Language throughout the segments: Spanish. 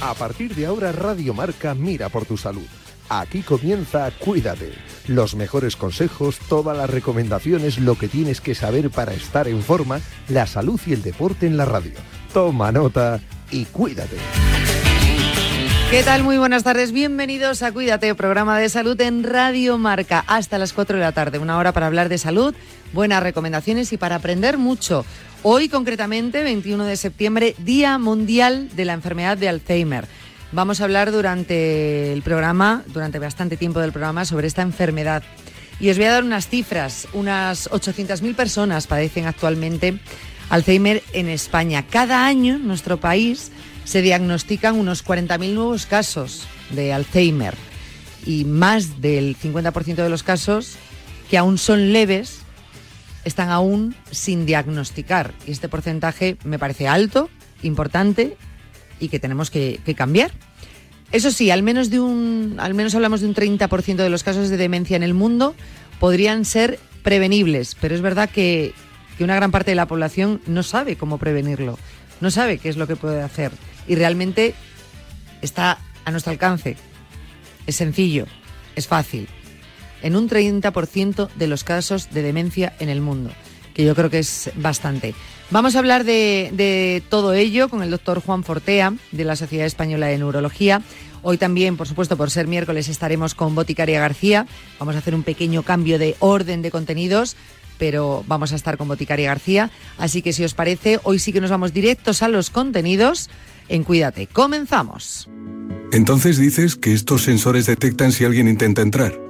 A partir de ahora Radio Marca mira por tu salud. Aquí comienza Cuídate. Los mejores consejos, todas las recomendaciones, lo que tienes que saber para estar en forma, la salud y el deporte en la radio. Toma nota y cuídate. ¿Qué tal? Muy buenas tardes. Bienvenidos a Cuídate, programa de salud en Radio Marca. Hasta las 4 de la tarde, una hora para hablar de salud, buenas recomendaciones y para aprender mucho. Hoy concretamente, 21 de septiembre, Día Mundial de la Enfermedad de Alzheimer. Vamos a hablar durante el programa, durante bastante tiempo del programa, sobre esta enfermedad. Y os voy a dar unas cifras. Unas 800.000 personas padecen actualmente Alzheimer en España. Cada año en nuestro país se diagnostican unos 40.000 nuevos casos de Alzheimer y más del 50% de los casos que aún son leves están aún sin diagnosticar. Y este porcentaje me parece alto, importante y que tenemos que, cambiar. Eso sí, al menos, de un, al menos hablamos de un 30% de los casos de demencia en el mundo podrían ser prevenibles, pero es verdad que, que una gran parte de la población no sabe cómo prevenirlo, no sabe qué es lo que puede hacer y realmente está a nuestro alcance. Es sencillo, es fácil en un 30% de los casos de demencia en el mundo, que yo creo que es bastante. Vamos a hablar de, todo ello con el doctor Juan Fortea, de la Sociedad Española de Neurología. Hoy también, por supuesto, por ser miércoles, estaremos con Boticaria García. Vamos a hacer un pequeño cambio de orden de contenidos, pero vamos a estar con Boticaria García. Así que si os parece, hoy sí que nos vamos directos a los contenidos en Cuídate. Comenzamos. Entonces dices que estos sensores detectan si alguien intenta entrar.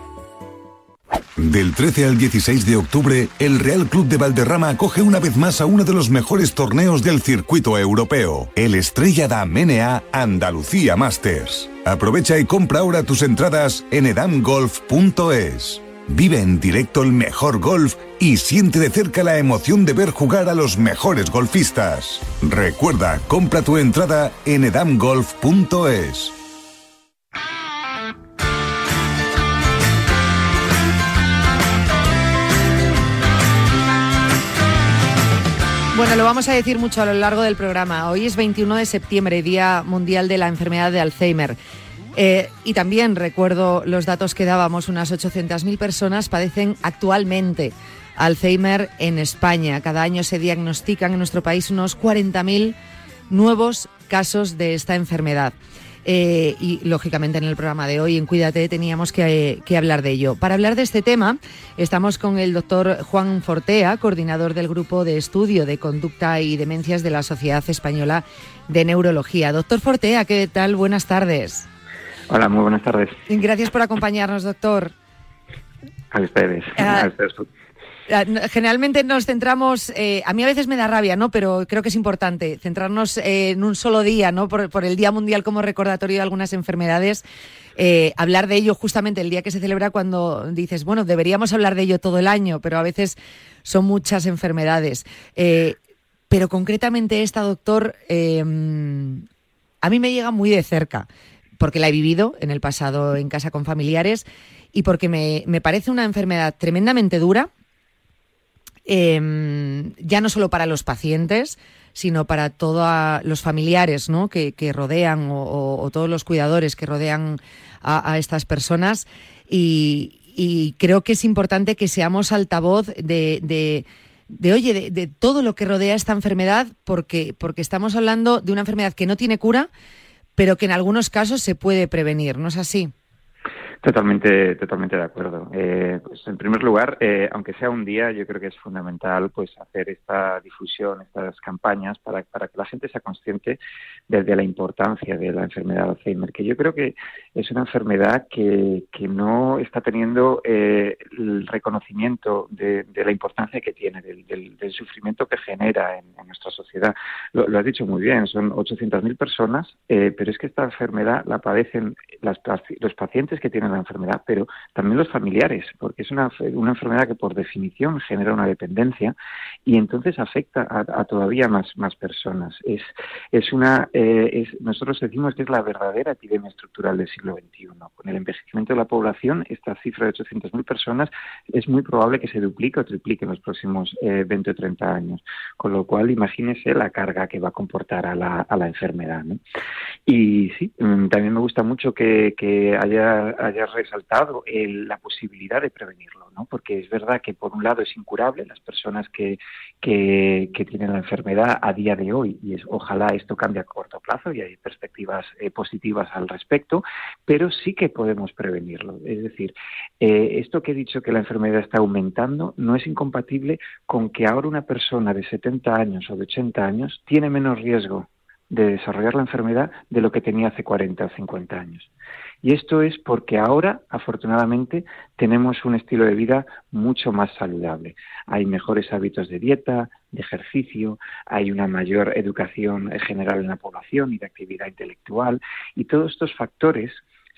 Del 13 al 16 de octubre, el Real Club de Valderrama acoge una vez más a uno de los mejores torneos del circuito europeo, el Estrella da Menea Andalucía Masters. Aprovecha y compra ahora tus entradas en edamgolf.es. Vive en directo el mejor golf y siente de cerca la emoción de ver jugar a los mejores golfistas. Recuerda, compra tu entrada en edamgolf.es. Bueno, lo vamos a decir mucho a lo largo del programa. Hoy es 21 de septiembre, Día Mundial de la Enfermedad de Alzheimer. Eh, y también recuerdo los datos que dábamos, unas 800.000 personas padecen actualmente Alzheimer en España. Cada año se diagnostican en nuestro país unos 40.000 nuevos casos de esta enfermedad. Eh, y lógicamente en el programa de hoy, en Cuídate, teníamos que, hablar de ello. Para hablar de este tema, estamos con el doctor Juan Fortea, coordinador del Grupo de Estudio de Conducta y Demencias de la Sociedad Española de Neurología. Doctor Fortea, ¿qué tal? Buenas tardes. Hola, muy buenas tardes. Gracias por acompañarnos, doctor. A ustedes. Ah, a ustedes. Ah, generalmente nos centramos, eh, a mí a veces me da rabia, ¿no? Pero creo que es importante centrarnos eh, en un solo día, ¿no? Por, el Día Mundial como recordatorio de algunas enfermedades. Eh, hablar de ello justamente el día que se celebra cuando dices, bueno, deberíamos hablar de ello todo el año, pero a veces son muchas enfermedades. pero concretamente esta, doctor, a mí me llega muy de cerca, porque la he vivido en el pasado en casa con familiares y porque me, me parece una enfermedad tremendamente dura Em, ya no solo para los pacientes, sino para todos los familiares que, rodean o, todos los cuidadores que rodean a, estas personas. Y, creo que es importante que seamos altavoz de, de, oye, de, todo lo que rodea esta enfermedad, porque, porque estamos hablando de una enfermedad que no tiene cura, pero que en algunos casos se puede prevenir, ¿no es así? Totalmente, totalmente de acuerdo. Eh, pues en primer lugar, eh, aunque sea un día, yo creo que es fundamental pues hacer esta difusión, estas campañas para, para que la gente sea consciente de, la importancia de la enfermedad de Alzheimer, que yo creo que es una enfermedad que, que no está teniendo eh, el reconocimiento de, la importancia que tiene, del, del, sufrimiento que genera en, nuestra sociedad. Lo, has dicho muy bien, son 800.000 personas, pero es que esta enfermedad la padecen las, los pacientes que tienen la enfermedad, pero también los familiares, porque es una, una enfermedad que por definición genera una dependencia y entonces afecta a, todavía más, más personas. Es, es una, eh, nosotros decimos que es la verdadera epidemia estructural del siglo XXI. Con el envejecimiento de la población, esta cifra de 800.000 personas es muy probable que se duplique o triplique en los próximos 20 eh, o 30 años. Con lo cual, imagínese la carga que va a comportar a la, a la enfermedad. Y sí, mm, también me gusta mucho que, haya resaltado la posibilidad de prevenirlo, ¿no? porque es verdad que por un lado es incurable las personas que, que, tienen la enfermedad a día de hoy, y es, ojalá esto cambie a corto plazo y hay perspectivas eh, positivas al respecto, pero sí que podemos prevenirlo. Es decir, eh, esto que he dicho que la enfermedad está aumentando no es incompatible con que ahora una persona de 70 años o de 80 años tiene menos riesgo de desarrollar la enfermedad de lo que tenía hace 40 o 50 años. Y esto es porque ahora, afortunadamente, tenemos un estilo de vida mucho más saludable. Hay mejores hábitos de dieta, de ejercicio, hay una mayor educación general en la población y de actividad intelectual. Y todos estos factores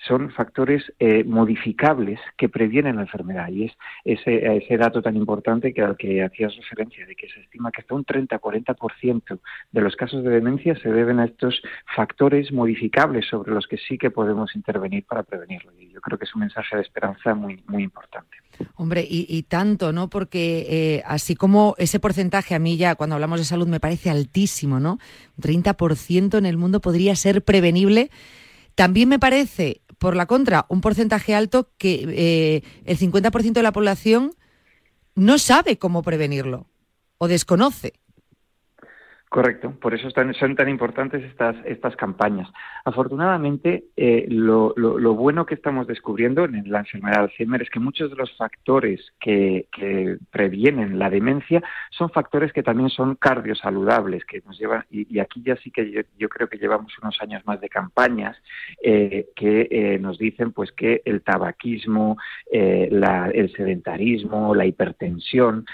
son factores eh, modificables que previenen la enfermedad. Y es ese, dato tan importante que al que hacías referencia, de que se estima que hasta un 30-40% de los casos de demencia se deben a estos factores modificables sobre los que sí que podemos intervenir para prevenirlo. Y yo creo que es un mensaje de esperanza muy, muy importante. Hombre, y, tanto, ¿no? Porque eh, así como ese porcentaje a mí ya cuando hablamos de salud me parece altísimo, ¿no? Un 30% en el mundo podría ser prevenible. También me parece por la contra, un porcentaje alto que eh, el 50% de la población no sabe cómo prevenirlo o desconoce. Correcto, por eso son tan importantes estas, estas campañas. Afortunadamente, eh, lo, bueno que estamos descubriendo en la enfermedad de Alzheimer es que muchos de los factores que, previenen la demencia son factores que también son cardiosaludables, que nos llevan, y, aquí ya sí que yo, creo que llevamos unos años más de campañas eh, que eh, nos dicen pues que el tabaquismo, el sedentarismo, la hipertensión,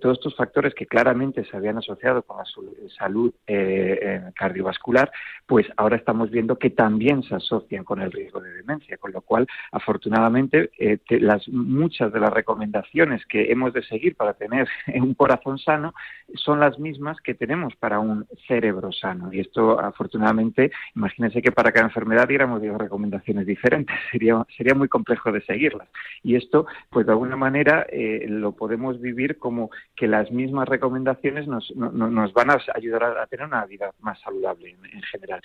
todos estos factores que claramente se habían asociado con la salud eh, cardiovascular, pues ahora estamos viendo que también se asocian con el riesgo de demencia, con lo cual, afortunadamente, eh, las, muchas de las recomendaciones que hemos de seguir para tener un corazón sano son las mismas que tenemos para un cerebro sano. Y esto, afortunadamente, imagínense que para cada enfermedad diéramos recomendaciones diferentes, sería, sería muy complejo de seguirlas. Y esto, pues de alguna manera, eh, lo podemos vivir como que las mismas recomendaciones nos, nos van a ayudar a, tener una vida más saludable en, general.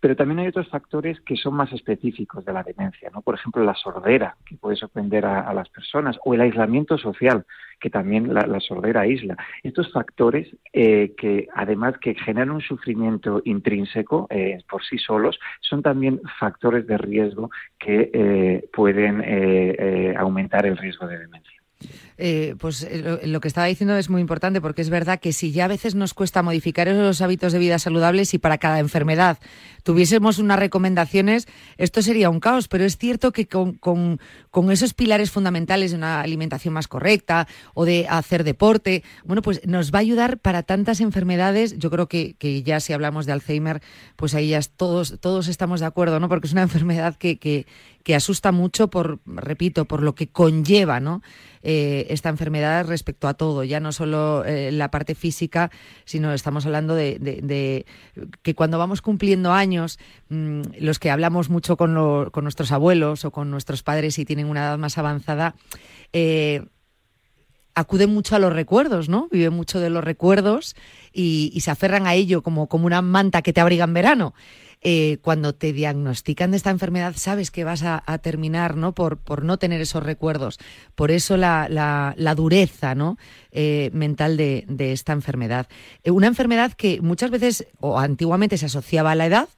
Pero también hay otros factores que son más específicos de la demencia, ¿no? Por ejemplo, la sordera, que puede sorprender a, las personas, o el aislamiento social, que también la, sordera aísla. Estos factores eh, que, además que generan un sufrimiento intrínseco eh, por sí solos, son también factores de riesgo que eh, pueden aumentar el riesgo de demencia. Eh, pues eh, lo, que estaba diciendo es muy importante porque es verdad que si ya a veces nos cuesta modificar esos hábitos de vida saludables y para cada enfermedad tuviésemos unas recomendaciones, esto sería un caos, pero es cierto que con, esos pilares fundamentales de una alimentación más correcta o de hacer deporte, bueno, pues nos va a ayudar para tantas enfermedades. Yo creo que, ya si hablamos de Alzheimer, pues ahí ya todos, todos estamos de acuerdo, ¿no? Porque es una enfermedad que, que, que asusta mucho por, repito, por lo que conlleva, ¿no? Eh, esta enfermedad respecto a todo, ya no solo eh, la parte física, sino estamos hablando de, que cuando vamos cumpliendo años, mm, los que hablamos mucho con, nuestros abuelos o con nuestros padres y tienen una edad más avanzada, eh, acuden mucho a los recuerdos, ¿no? Viven mucho de los recuerdos y, se aferran a ello como, como una manta que te abriga en verano. Eh, cuando te diagnostican de esta enfermedad sabes que vas a, terminar ¿no? Por, por, no tener esos recuerdos. Por eso la, la, dureza ¿no? Eh, mental de, esta enfermedad. Eh, una enfermedad que muchas veces o antiguamente se asociaba a la edad,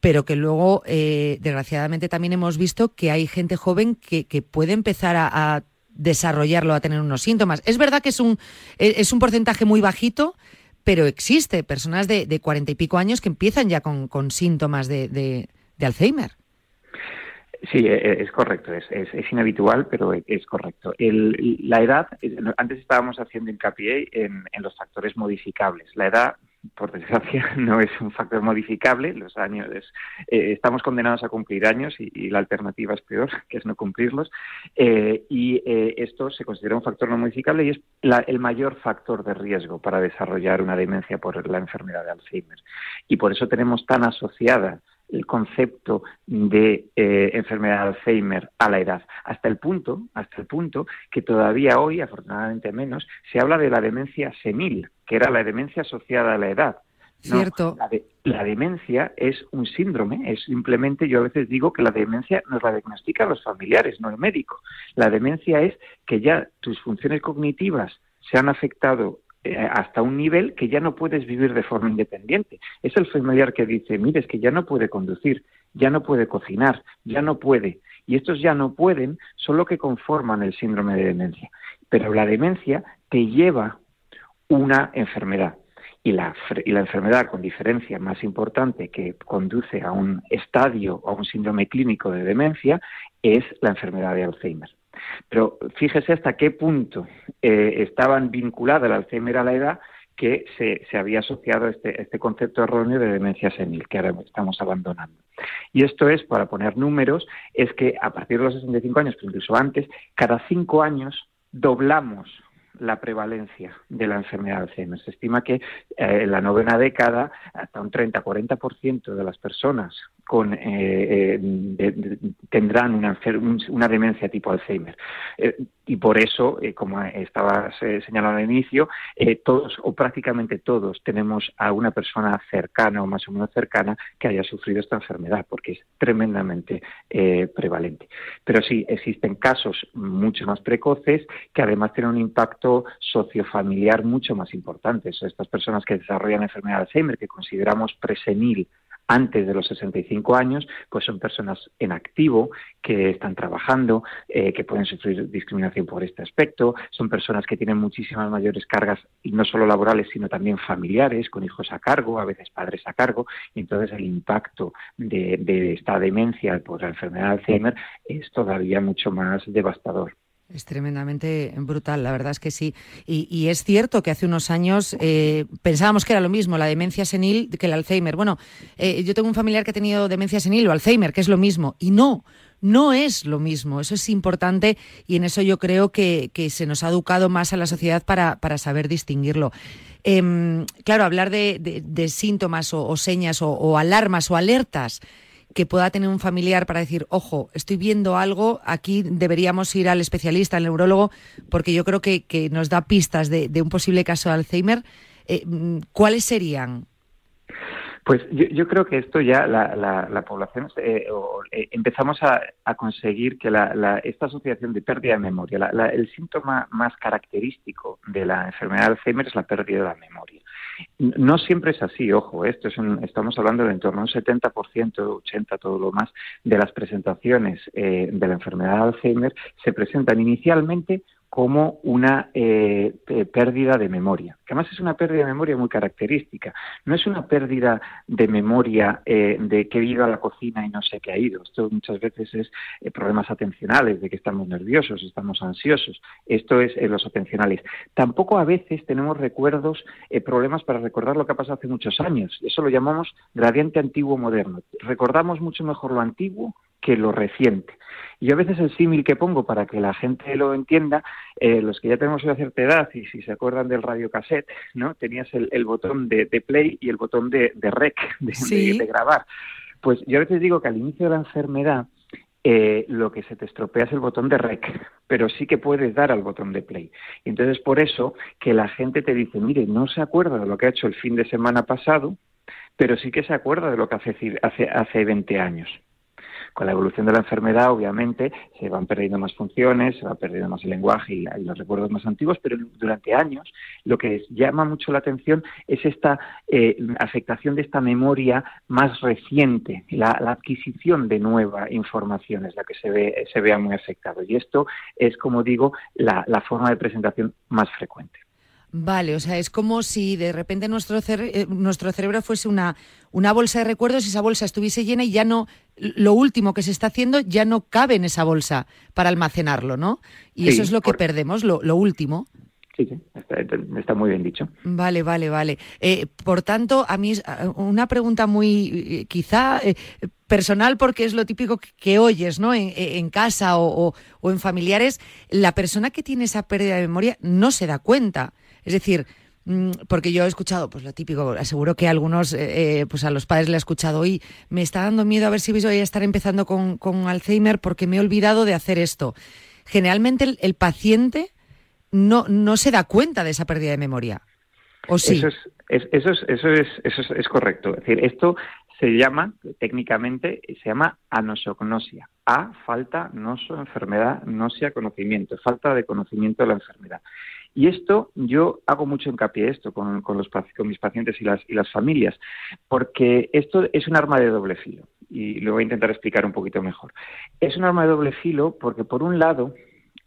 pero que luego, desgraciadamente, también hemos visto que hay gente joven que, que puede empezar a, a desarrollarlo, a tener unos síntomas. Es verdad que es un, es un porcentaje muy bajito, pero existe personas de cuarenta y pico años que empiezan ya con, síntomas de, Alzheimer. Sí, e, e, es correcto, es, es, inhabitual, pero es correcto. la edad, antes estábamos haciendo hincapié en, en los factores modificables. La edad por desgracia, no es un factor modificable. Los años eh, estamos condenados a cumplir años y, la alternativa es peor, que es no cumplirlos. Eh, y eh, esto se considera un factor no modificable y es el mayor factor de riesgo para desarrollar una demencia por la enfermedad de Alzheimer. Y por eso tenemos tan asociada el concepto de enfermedad de Alzheimer a la edad, hasta el punto, hasta el punto que todavía hoy, afortunadamente menos, se habla de la demencia senil, que era la demencia asociada a la edad. Cierto. la, demencia es un síndrome, es simplemente, yo a veces digo que la demencia nos la diagnostican los familiares, no el médico. La demencia es que ya tus funciones cognitivas se han afectado eh, hasta un nivel que ya no puedes vivir de forma independiente. Es el familiar que dice, mire, es que ya no puede conducir, ya no puede cocinar, ya no puede. Y estos ya no pueden son lo que conforman el síndrome de demencia. Pero la demencia te lleva una enfermedad. Y la, y la enfermedad con diferencia más importante que conduce a un estadio o a un síndrome clínico de demencia es la enfermedad de Alzheimer. Pero fíjese hasta qué punto eh, estaban vinculadas el Alzheimer a la edad que se, se había asociado este, este concepto erróneo de demencia senil, que ahora estamos abandonando. Y esto es, para poner números, es que a partir de los 65 años, pero incluso antes, cada cinco años doblamos la prevalencia de la enfermedad de Alzheimer. Se estima que eh, en la novena década hasta un 30-40% de las personas eh, eh, tendrán una, una, demencia tipo Alzheimer. Eh, y por eso, como estaba señalando al inicio, todos o prácticamente todos tenemos a una persona cercana o más o menos cercana que haya sufrido esta enfermedad, porque es tremendamente prevalente. Pero sí, existen casos mucho más precoces que además tienen un impacto sociofamiliar mucho más importante. Estas personas que desarrollan enfermedad de Alzheimer, que consideramos presenil antes de los 65 años, pues son personas en activo que están trabajando, eh, que pueden sufrir discriminación por este aspecto, son personas que tienen muchísimas mayores cargas, y no solo laborales, sino también familiares, con hijos a cargo, a veces padres a cargo, y entonces el impacto de, de esta demencia por la enfermedad de Alzheimer es todavía mucho más devastador. Es tremendamente brutal, la verdad es que sí. Y, es cierto que hace unos años eh, pensábamos que era lo mismo, la demencia senil que el Alzheimer. Bueno, eh, yo tengo un familiar que ha tenido demencia senil o Alzheimer, que es lo mismo. Y no, no es lo mismo. Eso es importante y en eso yo creo que, se nos ha educado más a la sociedad para, saber distinguirlo. Em, claro, hablar de, síntomas o, señas o alarmas o alertas que pueda tener un familiar para decir, ojo, estoy viendo algo, aquí deberíamos ir al especialista, al neurólogo, porque yo creo que, nos da pistas de, un posible caso de Alzheimer. Eh, ¿Cuáles serían? Pues yo, creo que esto ya la, población eh, eh, empezamos a, conseguir que esta asociación de pérdida de memoria, el síntoma más característico de la enfermedad de Alzheimer es la pérdida de la memoria. No siempre es así, ojo, esto es estamos hablando de en torno a un 70%, 80%, todo lo más, de las presentaciones eh, de la enfermedad de Alzheimer se presentan inicialmente como una eh, pérdida de memoria, que además es una pérdida de memoria muy característica. No es una pérdida de memoria eh, de que he ido a la cocina y no sé qué ha ido. Esto muchas veces es eh, problemas atencionales, de que estamos nerviosos, estamos ansiosos. Esto es los atencionales. Tampoco a veces tenemos recuerdos, problemas para recordar lo que ha pasado hace muchos años. Eso lo llamamos gradiente antiguo moderno. Recordamos mucho mejor lo antiguo que lo reciente. Y a veces el símil que pongo para que la gente lo entienda, eh, los que ya tenemos una cierta edad y si se acuerdan del radio cassette, ¿no? Tenías el, botón de, play y el botón de, rec, de, grabar. Pues yo a veces digo que al inicio de la enfermedad eh, lo que se te estropea es el botón de rec, pero sí que puedes dar al botón de play. Y entonces por eso que la gente te dice, mire, no se acuerda de lo que ha hecho el fin de semana pasado, pero sí que se acuerda de lo que hace, hace, hace 20 años. Con la evolución de la enfermedad, obviamente, se van perdiendo más funciones, se va perdiendo más el lenguaje y, los recuerdos más antiguos, pero durante años lo que llama mucho la atención es esta eh, afectación de esta memoria más reciente, la, adquisición de nueva información es la que se, ve, se vea muy afectado. Y esto es, como digo, la forma de presentación más frecuente. Vale, o sea, es como si de repente nuestro, eh, nuestro cerebro fuese una, una bolsa de recuerdos y esa bolsa estuviese llena y ya no, lo último que se está haciendo ya no cabe en esa bolsa para almacenarlo, ¿no? Y eso es lo que perdemos, lo, lo último. Sí, sí, está, muy bien dicho. Vale, vale, vale. Eh, por tanto, a mí una pregunta muy, quizá eh, personal, porque es lo típico que, oyes, ¿no? En, casa o, en familiares, la persona que tiene esa pérdida de memoria no se da cuenta. Es decir, mm, porque yo he escuchado, pues lo típico, aseguro que a algunos, eh, pues a los padres le he escuchado, hoy me está dando miedo a ver si voy a estar empezando con, Alzheimer porque me he olvidado de hacer esto. Generalmente el paciente no, no se da cuenta de esa pérdida de memoria. ¿O sí? Eso es, eso es, eso es, eso es, correcto. Es decir, esto se llama, técnicamente, se llama anosognosia. A, falta, noso, enfermedad, nosia, conocimiento. Falta de conocimiento de la enfermedad. Y esto, yo hago mucho hincapié esto con, con, los, con mis pacientes y las, y las familias, porque esto es un arma de doble filo. Y lo voy a intentar explicar un poquito mejor. Es un arma de doble filo porque, por un lado,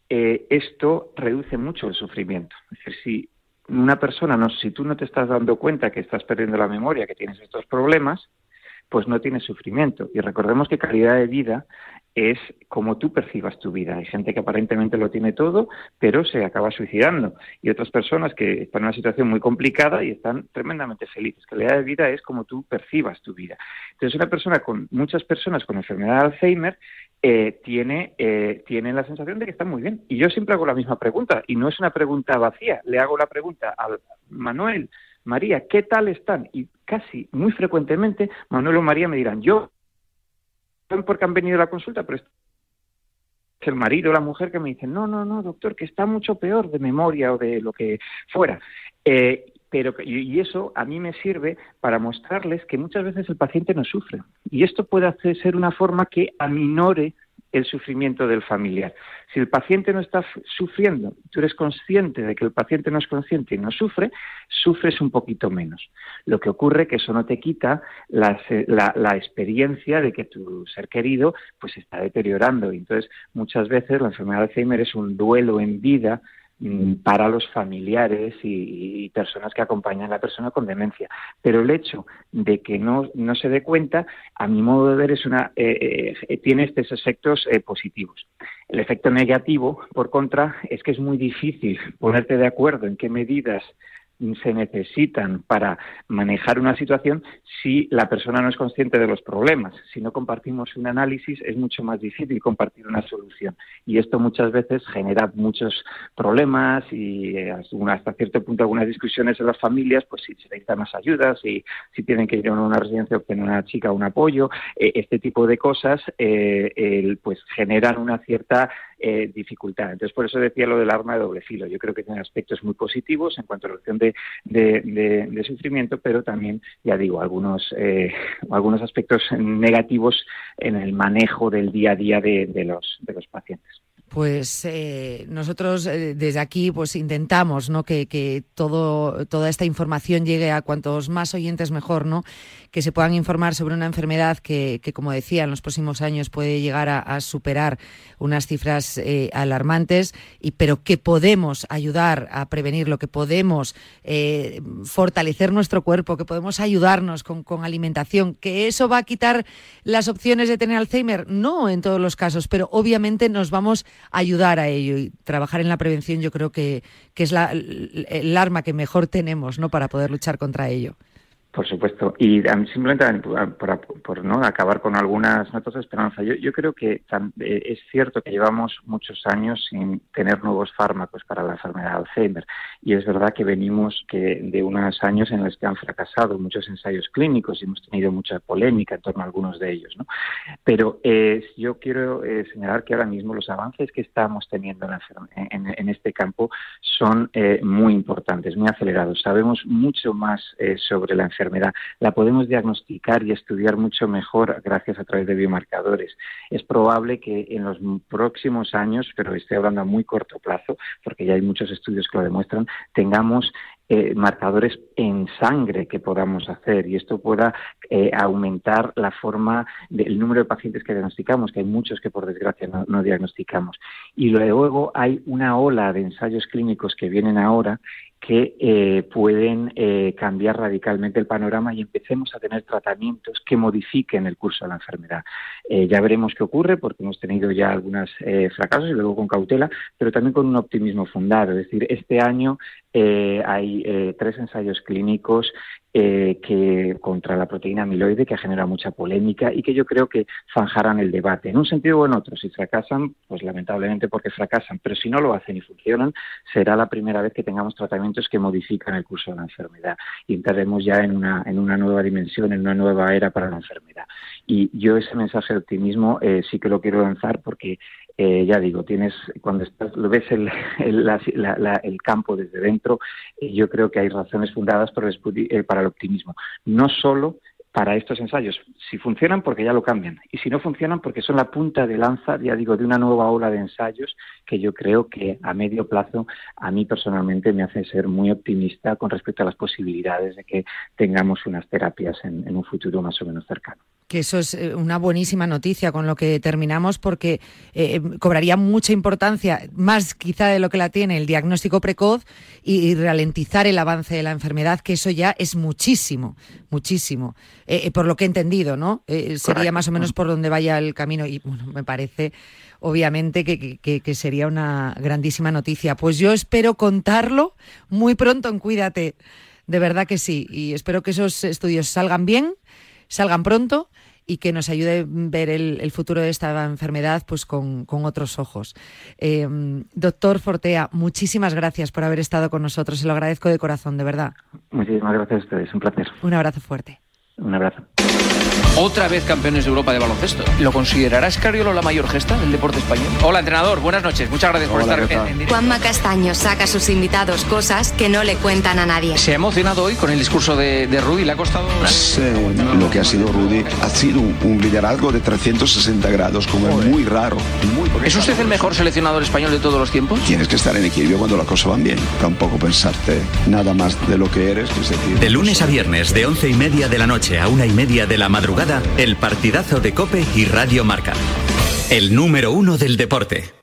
eh, esto reduce mucho el sufrimiento. Es decir, si una persona, no, si tú no te estás dando cuenta que estás perdiendo la memoria, que tienes estos problemas, pues no tienes sufrimiento. Y recordemos que calidad de vida es como tú percibas tu vida. Hay gente que aparentemente lo tiene todo, pero se acaba suicidando. Y otras personas que están en una situación muy complicada y están tremendamente felices. Calidad de vida es como tú percibas tu vida. Entonces, una persona con muchas personas con enfermedad de Alzheimer eh, tiene, eh, tiene la sensación de que está muy bien. Y yo siempre hago la misma pregunta, y no es una pregunta vacía. Le hago la pregunta a Manuel, María, ¿qué tal están? Y casi, muy frecuentemente, Manuel o María me dirán, yo, porque han venido a la consulta, pero es el marido o la mujer que me dicen, no, no, no, doctor, que está mucho peor de memoria o de lo que fuera. Eh, pero y eso a mí me sirve para mostrarles que muchas veces el paciente no sufre y esto puede hacer, ser una forma que aminore el sufrimiento del familiar. Si el paciente no está sufriendo, tú eres consciente de que el paciente no es consciente y no sufre, sufres un poquito menos. Lo que ocurre es que eso no te quita la, la, experiencia de que tu ser querido pues está deteriorando. Y entonces, muchas veces la enfermedad de Alzheimer es un duelo en vida para los familiares y, personas que acompañan a la persona con demencia. Pero el hecho de que no, no se dé cuenta, a mi modo de ver, es una, eh, eh, tiene estos efectos eh, positivos. El efecto negativo, por contra, es que es muy difícil ponerte de acuerdo en qué medidas se necesitan para manejar una situación si la persona no es consciente de los problemas. Si no compartimos un análisis es mucho más difícil compartir una solución. Y esto muchas veces genera muchos problemas y eh, hasta cierto punto algunas discusiones en las familias, pues si se necesitan más ayudas, si, si tienen que ir a una residencia obtener una chica un apoyo, eh, este tipo de cosas eh, pues generan una cierta eh, dificultad. Entonces, por eso decía lo del arma de doble filo. Yo creo que tiene aspectos muy positivos en cuanto a reducción de, de, sufrimiento, pero también, ya digo, algunos, eh, algunos aspectos negativos en el manejo del día a día de, los, de los pacientes pues eh, nosotros eh, desde aquí pues intentamos ¿no? que, todo, toda esta información llegue a cuantos más oyentes mejor, ¿no? Que se puedan informar sobre una enfermedad que, como decía, en los próximos años puede llegar a, superar unas cifras eh, alarmantes, y, pero que podemos ayudar a prevenirlo, que podemos fortalecer nuestro cuerpo, que podemos ayudarnos con, con alimentación, que eso va a quitar las opciones de tener Alzheimer, no en todos los casos, pero obviamente nos vamos ayudar a ello y trabajar en la prevención yo creo que, que es la, el arma que mejor tenemos ¿no? para poder luchar contra ello. Por supuesto. Y simplemente por, por, ¿no? acabar con algunas notas de esperanza, yo, creo que eh, es cierto que llevamos muchos años sin tener nuevos fármacos para la enfermedad de Alzheimer. Y es verdad que venimos que de unos años en los que han fracasado muchos ensayos clínicos y hemos tenido mucha polémica en torno a algunos de ellos. ¿no? Pero eh, yo quiero eh, señalar que ahora mismo los avances que estamos teniendo en, en, este campo son muy importantes, muy acelerados. Sabemos mucho más sobre la enfermedad La podemos diagnosticar y estudiar mucho mejor gracias a través de biomarcadores. Es probable que en los próximos años, pero estoy hablando a muy corto plazo, porque ya hay muchos estudios que lo demuestran, tengamos eh, marcadores en sangre que podamos hacer y esto pueda eh, aumentar la forma del número de pacientes que diagnosticamos, que hay muchos que por desgracia no, diagnosticamos. Y luego hay una ola de ensayos clínicos que vienen ahora que eh, pueden eh, cambiar radicalmente el panorama y empecemos a tener tratamientos que modifiquen el curso de la enfermedad. Eh, ya veremos qué ocurre porque hemos tenido ya algunos fracasos y luego con cautela, pero también con un optimismo fundado. Es decir, este año hay tres ensayos clínicos eh, que contra la proteína amiloide que genera mucha polémica y que yo creo que zanjarán el debate en un sentido o en otro. Si fracasan, pues lamentablemente porque fracasan, pero si no lo hacen y funcionan, será la primera vez que tengamos tratamientos que modifican el curso de la enfermedad y entraremos ya en una, en una nueva dimensión, en una nueva era para la enfermedad. Y yo ese mensaje de optimismo eh, sí que lo quiero lanzar porque eh, ya digo, tienes cuando estás, ves el, campo desde dentro, eh, yo creo que hay razones fundadas para el, eh, para el optimismo. No solo para estos ensayos, si funcionan porque ya lo cambian. Y si no funcionan porque son la punta de lanza, ya digo, de una nueva ola de ensayos que yo creo que a medio plazo a mí personalmente me hace ser muy optimista con respecto a las posibilidades de que tengamos unas terapias en un futuro más o menos cercano que eso es eh, una buenísima noticia con lo que terminamos porque eh, cobraría mucha importancia, más quizá de lo que la tiene el diagnóstico precoz y, ralentizar el avance de la enfermedad, que eso ya es muchísimo, muchísimo, eh, por lo que he entendido, ¿no? sería más o menos por donde vaya el camino y bueno, me parece obviamente que, que, sería una grandísima noticia. Pues yo espero contarlo muy pronto en Cuídate, de verdad que sí, y espero que esos estudios salgan bien, salgan pronto y que nos ayude a ver el, futuro de esta enfermedad pues con, otros ojos. Eh, doctor Fortea, muchísimas gracias por haber estado con nosotros. Se lo agradezco de corazón, de verdad. Muchísimas gracias a ustedes, un placer. Un abrazo fuerte. Un abrazo. Otra vez campeones de Europa de baloncesto. ¿Lo considerará Escariolo la mayor gesta del deporte español? Hola, entrenador. Buenas noches. Muchas gracias por estar en, en Juanma Castaño saca a sus invitados cosas que no le cuentan a nadie. Se ha emocionado hoy con el discurso de, Rudy. ¿Le ha costado...? Lo que ha sido Rudy ha sido un, liderazgo de 360 grados, como es muy raro. ¿Es usted el mejor seleccionador español de todos los tiempos? Tienes que estar en equilibrio cuando las cosas van bien. Tampoco pensarte nada más de lo que eres. de lunes a viernes, de once y media de la noche a una y media de la madrugada, el partidazo de Cope y Radio Marca. El número uno del deporte.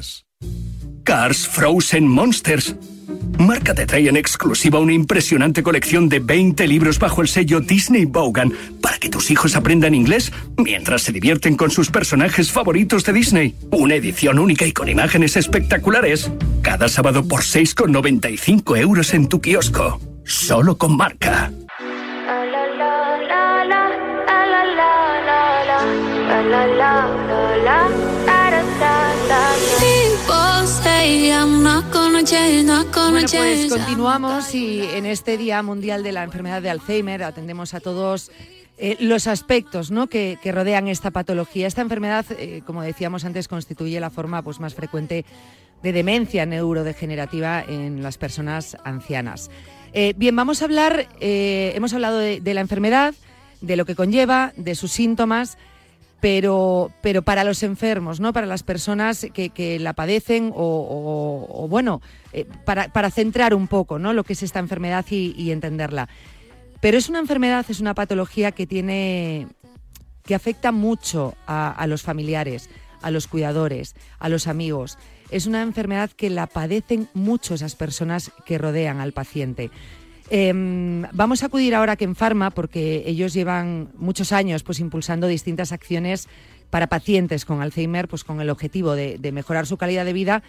Cars Frozen Monsters. Marca te trae en exclusiva una impresionante colección de 20 libros bajo el sello Disney Bogan para que tus hijos aprendan inglés mientras se divierten con sus personajes favoritos de Disney. Una edición única y con imágenes espectaculares. Cada sábado por 6,95 euros en tu kiosco. Solo con marca. Bueno, pues continuamos y en este Día Mundial de la Enfermedad de Alzheimer atendemos a todos eh, los aspectos ¿no? que, rodean esta patología. Esta enfermedad, eh, como decíamos antes, constituye la forma pues, más frecuente de demencia neurodegenerativa en las personas ancianas. Eh, bien, vamos a hablar, hemos hablado de la enfermedad, de lo que conlleva, de sus síntomas pero, pero para los enfermos, ¿no? Para las personas que, la padecen o, bueno, eh, para, centrar un poco, ¿no? Lo que es esta enfermedad y, entenderla. Pero es una enfermedad, es una patología que tiene, que afecta mucho a, los familiares, a los cuidadores, a los amigos. Es una enfermedad que la padecen mucho esas personas que rodean al paciente. Em, vamos a acudir ahora a Kenfarma porque ellos llevan muchos años pues, impulsando distintas acciones para pacientes con Alzheimer, pues con el objetivo de, mejorar su calidad de vida,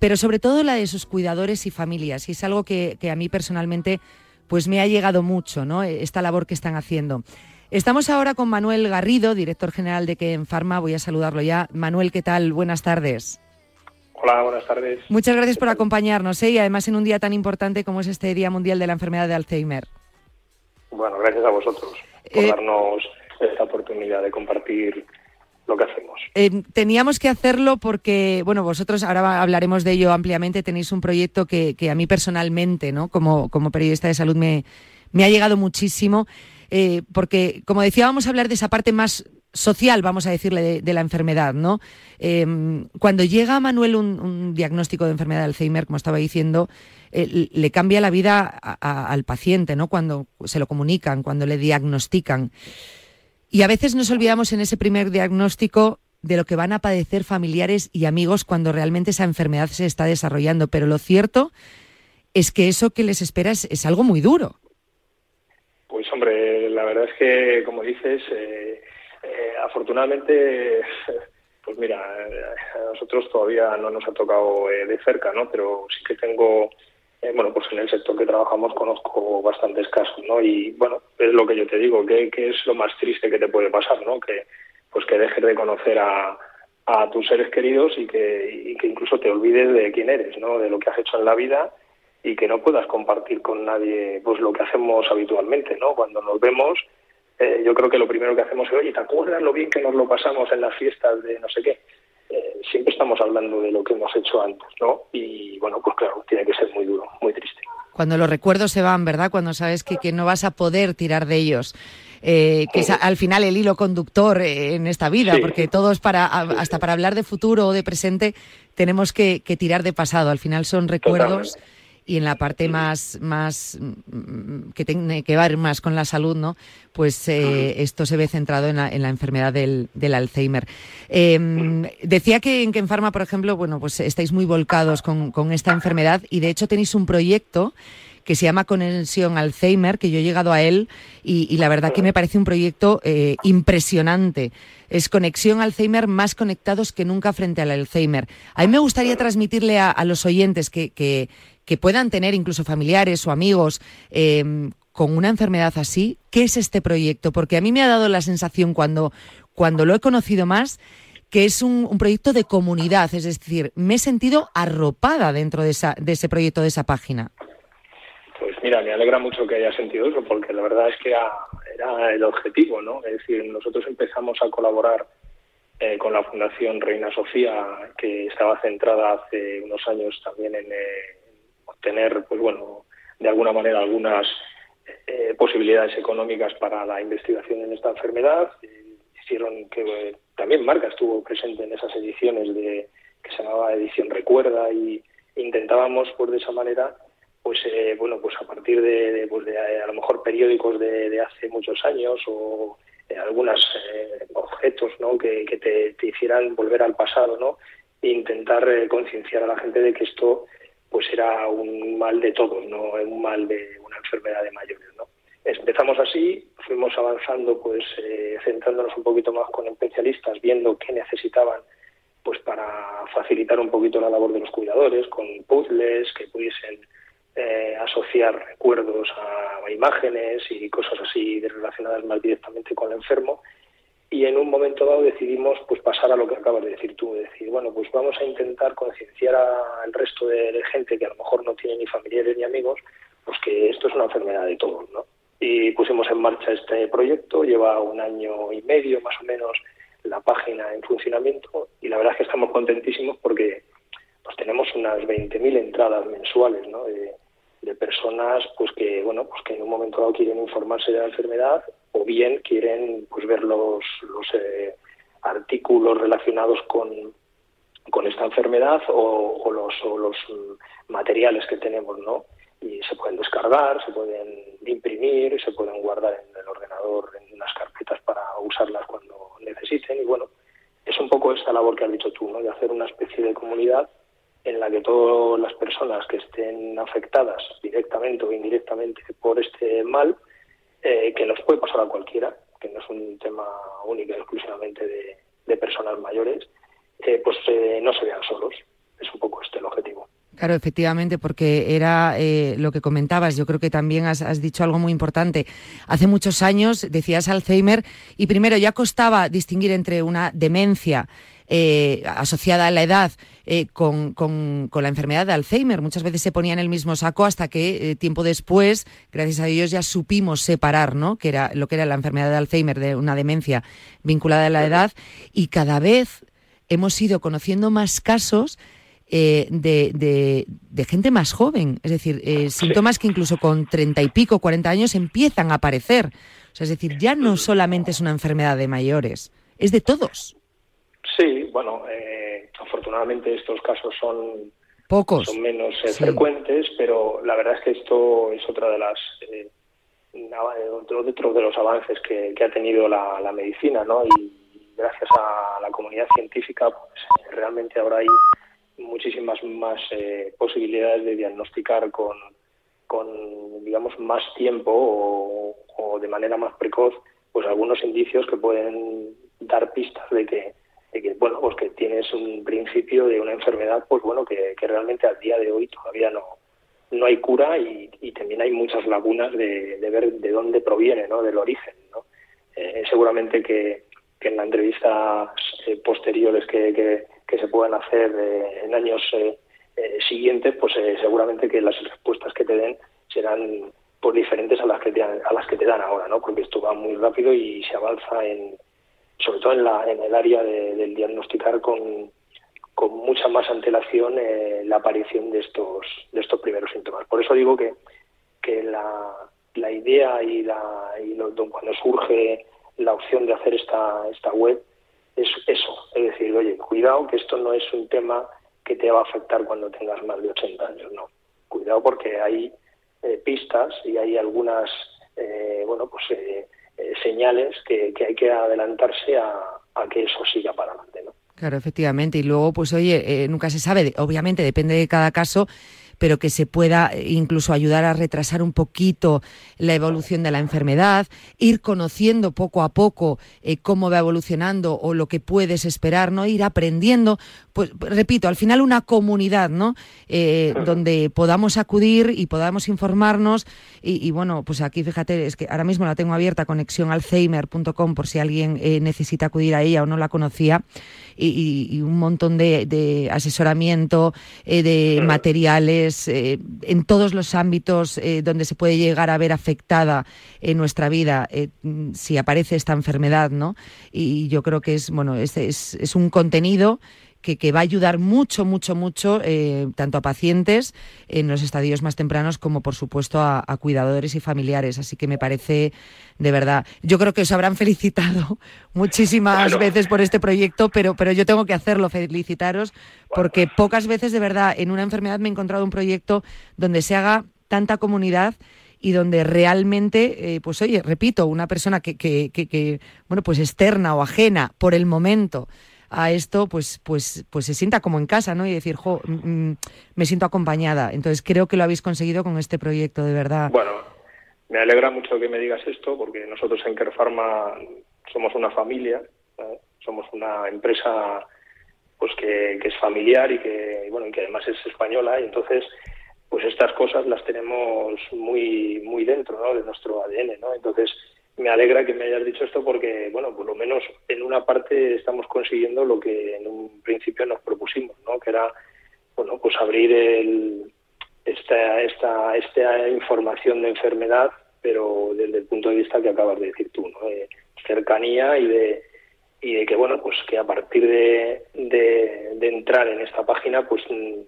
pero sobre todo la de sus cuidadores y familias. Y es algo que, a mí personalmente pues me ha llegado mucho, ¿no? Esta labor que están haciendo. Estamos ahora con Manuel Garrido, director general de Kenfarma. Voy a saludarlo ya. Manuel, ¿qué tal? Buenas tardes. Hola, buenas tardes. Muchas gracias por acompañarnos ¿eh? y además en un día tan importante como es este Día Mundial de la Enfermedad de Alzheimer. Bueno, gracias a vosotros por eh, darnos esta oportunidad de compartir lo que hacemos. Eh, teníamos que hacerlo porque, bueno, vosotros ahora hablaremos de ello ampliamente, tenéis un proyecto que, a mí personalmente, ¿no? Como, como periodista de salud me, me ha llegado muchísimo, eh, porque, como decía, vamos a hablar de esa parte más social, vamos a decirle, de, la enfermedad, ¿no? Em, cuando llega a Manuel un, diagnóstico de enfermedad de Alzheimer, como estaba diciendo, eh, le cambia la vida al paciente, ¿no? Cuando se lo comunican, cuando le diagnostican. Y a veces nos olvidamos en ese primer diagnóstico de lo que van a padecer familiares y amigos cuando realmente esa enfermedad se está desarrollando. Pero lo cierto es que eso que les espera es, algo muy duro. Pues hombre, la verdad es que, como dices, eh, eh, afortunadamente, pues mira, a nosotros todavía no nos ha tocado eh, de cerca, ¿no? Pero sí que tengo eh, bueno, pues en el sector que trabajamos conozco bastantes casos, ¿no? Y bueno, es lo que yo te digo, que, es lo más triste que te puede pasar, ¿no? Que pues que dejes de conocer a, a tus seres queridos y que, que incluso te olvides de quién eres, ¿no? De lo que has hecho en la vida y que no puedas compartir con nadie pues lo que hacemos habitualmente, ¿no? Cuando nos vemos, eh, yo creo que lo primero que hacemos es, oye, ¿te acuerdas lo bien que nos lo pasamos en las fiestas de no sé qué? Eh, siempre estamos hablando de lo que hemos hecho antes, ¿no? Y bueno, pues claro, tiene que ser muy duro, muy triste. Cuando los recuerdos se van, ¿verdad? Cuando sabes que, que no vas a poder tirar de ellos. Eh, que es al final el hilo conductor en esta vida, porque todos para hasta para hablar de futuro o de presente tenemos que, tirar de pasado. Al final son recuerdos y en la parte más, más mm, que tiene que ver más con la salud, ¿no? Pues eh, esto se ve centrado en la, en la enfermedad del, del Alzheimer. Em, decía que en Kenfarma, por ejemplo, bueno, pues estáis muy volcados con, con esta enfermedad y de hecho tenéis un proyecto que se llama Conexión Alzheimer, que yo he llegado a él y, la verdad que me parece un proyecto eh, impresionante. Es Conexión Alzheimer más conectados que nunca frente al Alzheimer. A mí me gustaría transmitirle a, los oyentes que, que, puedan tener incluso familiares o amigos em, con una enfermedad así, ¿qué es este proyecto? Porque a mí me ha dado la sensación cuando, cuando lo he conocido más que es un, un, proyecto de comunidad, es decir, me he sentido arropada dentro de, esa, de ese proyecto, de esa página. Pues mira, me alegra mucho que haya sentido eso, porque la verdad es que era, el objetivo, ¿no? Es decir, nosotros empezamos a colaborar eh, con la Fundación Reina Sofía, que estaba centrada hace unos años también en eh, obtener, pues bueno, de alguna manera algunas eh, posibilidades económicas para la investigación en esta enfermedad. hicieron que también Marca estuvo presente en esas ediciones de que se llamaba Edición Recuerda y intentábamos, pues de esa manera, pues eh, bueno pues a partir de, pues de, a lo mejor periódicos de, hace muchos años o eh, algunos eh, objetos ¿no? que, te, hicieran volver al pasado no e intentar concienciar a la gente de que esto pues era un mal de todos no un mal de una enfermedad de mayores no empezamos así fuimos avanzando pues centrándonos un poquito más con especialistas viendo qué necesitaban pues para facilitar un poquito la labor de los cuidadores con puzzles que pudiesen eh, asociar recuerdos a, imágenes y cosas así relacionadas más directamente con el enfermo. Y en un momento dado decidimos pues pasar a lo que acabas de decir tú, decir, bueno, pues vamos a intentar concienciar al resto de, gente que a lo mejor no tiene ni familiares ni amigos, pues que esto es una enfermedad de todos, ¿no? Y pusimos en marcha este proyecto, lleva un año y medio más o menos la página en funcionamiento y la verdad es que estamos contentísimos porque pues tenemos unas 20.000 entradas mensuales ¿no? de, de personas pues que bueno pues que en un momento dado quieren informarse de la enfermedad o bien quieren pues ver los, los eh, artículos relacionados con, con esta enfermedad o, los, o los materiales que tenemos no y se pueden descargar se pueden imprimir se pueden guardar en el ordenador en unas carpetas para usarlas cuando necesiten. Y bueno es un poco esta labor que has dicho tú no de hacer una especie de comunidad en la que todas las personas que estén afectadas directamente o indirectamente por este mal, eh, que nos puede pasar a cualquiera, que no es un tema único exclusivamente de, personas mayores, eh, pues eh, no se vean solos. Es un poco este el objetivo. Claro, efectivamente, porque era lo que comentabas. Yo creo que también has, dicho algo muy importante. Hace muchos años decías Alzheimer y primero ya costaba distinguir entre una demencia eh, asociada a la edad eh, con, la enfermedad de Alzheimer. Muchas veces se ponía en el mismo saco hasta que eh, tiempo después, gracias a Dios, ya supimos separar ¿no? que era, lo que era la enfermedad de Alzheimer de una demencia vinculada a la edad y cada vez hemos ido conociendo más casos de, gente más joven, es decir, síntomas que incluso con treinta y pico, cuarenta años empiezan a aparecer. O sea, es decir, ya no solamente es una enfermedad de mayores, es de todos. Sí, bueno, eh, afortunadamente estos casos son pocos, son menos eh, frecuentes, pero la verdad es que esto es otra de las eh, otro, de los avances que, ha tenido la, medicina, ¿no? Y gracias a la comunidad científica, pues, realmente ahora hay muchísimas más posibilidades de diagnosticar con, con digamos más tiempo o, o de manera más precoz, pues algunos indicios que pueden dar pistas de que que bueno pues que tienes un principio de una enfermedad pues bueno que, realmente al día de hoy todavía no no hay cura y, también hay muchas lagunas de, ver de dónde proviene no del origen no eh, seguramente que, en las entrevistas eh, posteriores que, se puedan hacer eh, en años siguientes pues seguramente que las respuestas que te den serán pues diferentes a las que te, a las que te dan ahora no porque esto va muy rápido y se avanza en sobre todo en, la, en el área del diagnosticar con, con mucha más antelación eh, la aparición de estos, de estos primeros síntomas. Por eso digo que, que la, idea y, la, y cuando surge la opción de hacer esta, esta web es eso, es decir, oye, cuidado que esto no es un tema que te va a afectar cuando tengas más de 80 años, no. Cuidado porque hay eh, pistas y hay algunas, eh, bueno, pues eh, señales que, hay que adelantarse a, que eso siga para adelante. ¿no? Claro, efectivamente. Y luego, pues oye, eh, nunca se sabe, obviamente depende de cada caso, pero que se pueda eh, incluso ayudar a retrasar un poquito la evolución de la enfermedad, ir conociendo poco a poco eh, cómo va evolucionando o lo que puedes esperar, ¿no? Ir aprendiendo, pues repito, al final una comunidad, ¿no? Eh, donde podamos acudir y podamos informarnos. Y, bueno, pues aquí fíjate, es que ahora mismo la tengo abierta, conexionalzheimer.com por si alguien necesita acudir a ella o no la conocía. Y, un montón de, asesoramiento, de materiales, eh, en todos los ámbitos eh, donde se puede llegar a ver afectada en nuestra vida eh, si aparece esta enfermedad, ¿no? Y yo creo que es, bueno, es, es un contenido que, va a ayudar mucho, mucho, mucho, eh, tanto a pacientes en los estadios más tempranos como, por supuesto, a, cuidadores y familiares. Así que me parece, de verdad, yo creo que os habrán felicitado muchísimas veces por este proyecto, pero, pero yo tengo que hacerlo, felicitaros, porque pocas veces, de verdad, en una enfermedad me he encontrado un proyecto donde se haga tanta comunidad y donde realmente, eh, pues oye, repito, una persona que, que, que, bueno, pues externa o ajena por el momento a esto, pues, pues, pues se sienta como en casa, ¿no? Y decir, jo, mm, mm, me siento acompañada. Entonces creo que lo habéis conseguido con este proyecto, de verdad. Bueno, me alegra mucho que me digas esto, porque nosotros en Kerpharma somos una familia, somos una empresa pues que, es familiar y que bueno y que además es española y entonces pues estas cosas las tenemos muy muy dentro ¿no? de nuestro ADN no entonces me alegra que me hayas dicho esto porque, bueno, por lo menos en una parte estamos consiguiendo lo que en un principio nos propusimos, ¿no? Que era, bueno, pues abrir el, esta, esta, esta información de enfermedad, pero desde el punto de vista que acabas de decir tú, ¿no? De cercanía y de, y de que, bueno, pues que a partir de, de, entrar en esta página, pues mm,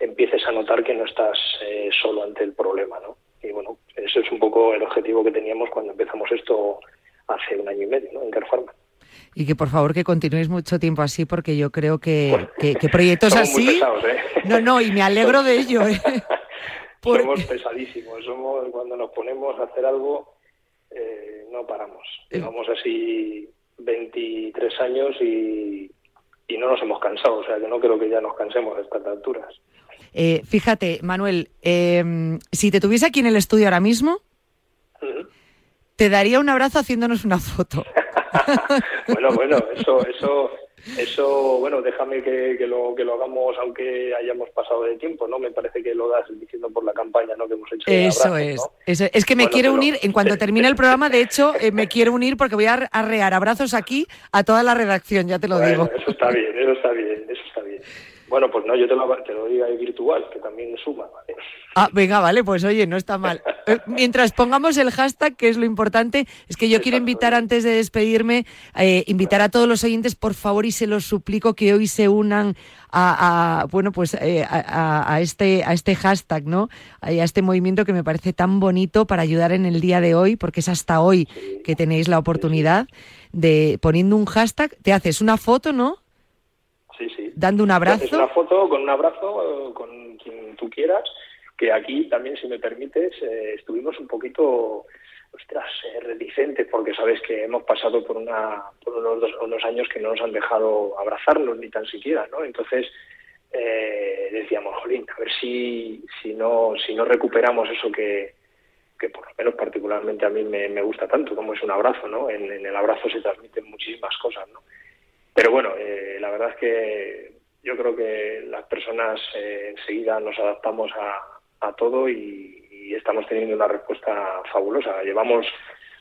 empieces a notar que no estás eh, solo ante el problema, ¿no? Y bueno, eso es un poco el objetivo que teníamos cuando empezamos esto hace un año y medio ¿no? en Carpharma. Y que por favor que continuéis mucho tiempo así porque yo creo que, que, proyectos así... ¿eh? No, no, y me alegro de ello. ¿eh? Somos pesadísimos, somos cuando nos ponemos a hacer algo eh, no paramos. Llevamos así 23 años y, y no nos hemos cansado, o sea que no creo que ya nos cansemos a estas alturas. Eh, fíjate, Manuel, em, si te tuviese aquí en el estudio ahora mismo, te daría un abrazo haciéndonos una foto. bueno, bueno, eso, eso, Eso, bueno, déjame que, lo, que lo hagamos aunque hayamos pasado de tiempo, ¿no? Me parece que lo das diciendo por la campaña ¿no? que hemos hecho. Eso es. Es que me quiero unir, en cuanto termine el programa, de hecho, eh, me quiero unir porque voy a arrear abrazos aquí a toda la redacción, ya te lo digo. Eso está bien, eso está bien, eso está bien. Bueno, pues no, yo te lo, te lo digo virtual, que también suma. Ah, venga, vale, pues oye, no está mal. Eh, mientras pongamos el hashtag, que es lo importante, es que yo quiero invitar antes de despedirme, eh, invitar a todos los oyentes, por favor, y se los suplico que hoy se unan a, bueno, pues eh, a, este, a este hashtag, ¿no? A este movimiento que me parece tan bonito para ayudar en el día de hoy, porque es hasta hoy que tenéis la oportunidad de poniendo un hashtag, te haces una foto, ¿no? Sí, sí. Dando un abrazo. Es una foto con un abrazo con quien tú quieras, que aquí también, si me permites, eh, estuvimos un poquito, ostras, eh, reticentes, porque sabes que hemos pasado por, una, por unos, unos años que no nos han dejado abrazarnos ni tan siquiera, ¿no? Entonces, eh, decíamos, jolín, a ver si, si, no, si no recuperamos eso que, que por lo menos particularmente a mí me, me gusta tanto, como es un abrazo, ¿no? En, en, el abrazo se transmiten muchísimas cosas, ¿no? Pero bueno, eh, la verdad es que yo creo que las personas eh, enseguida nos adaptamos a, todo y, estamos teniendo una respuesta fabulosa. Llevamos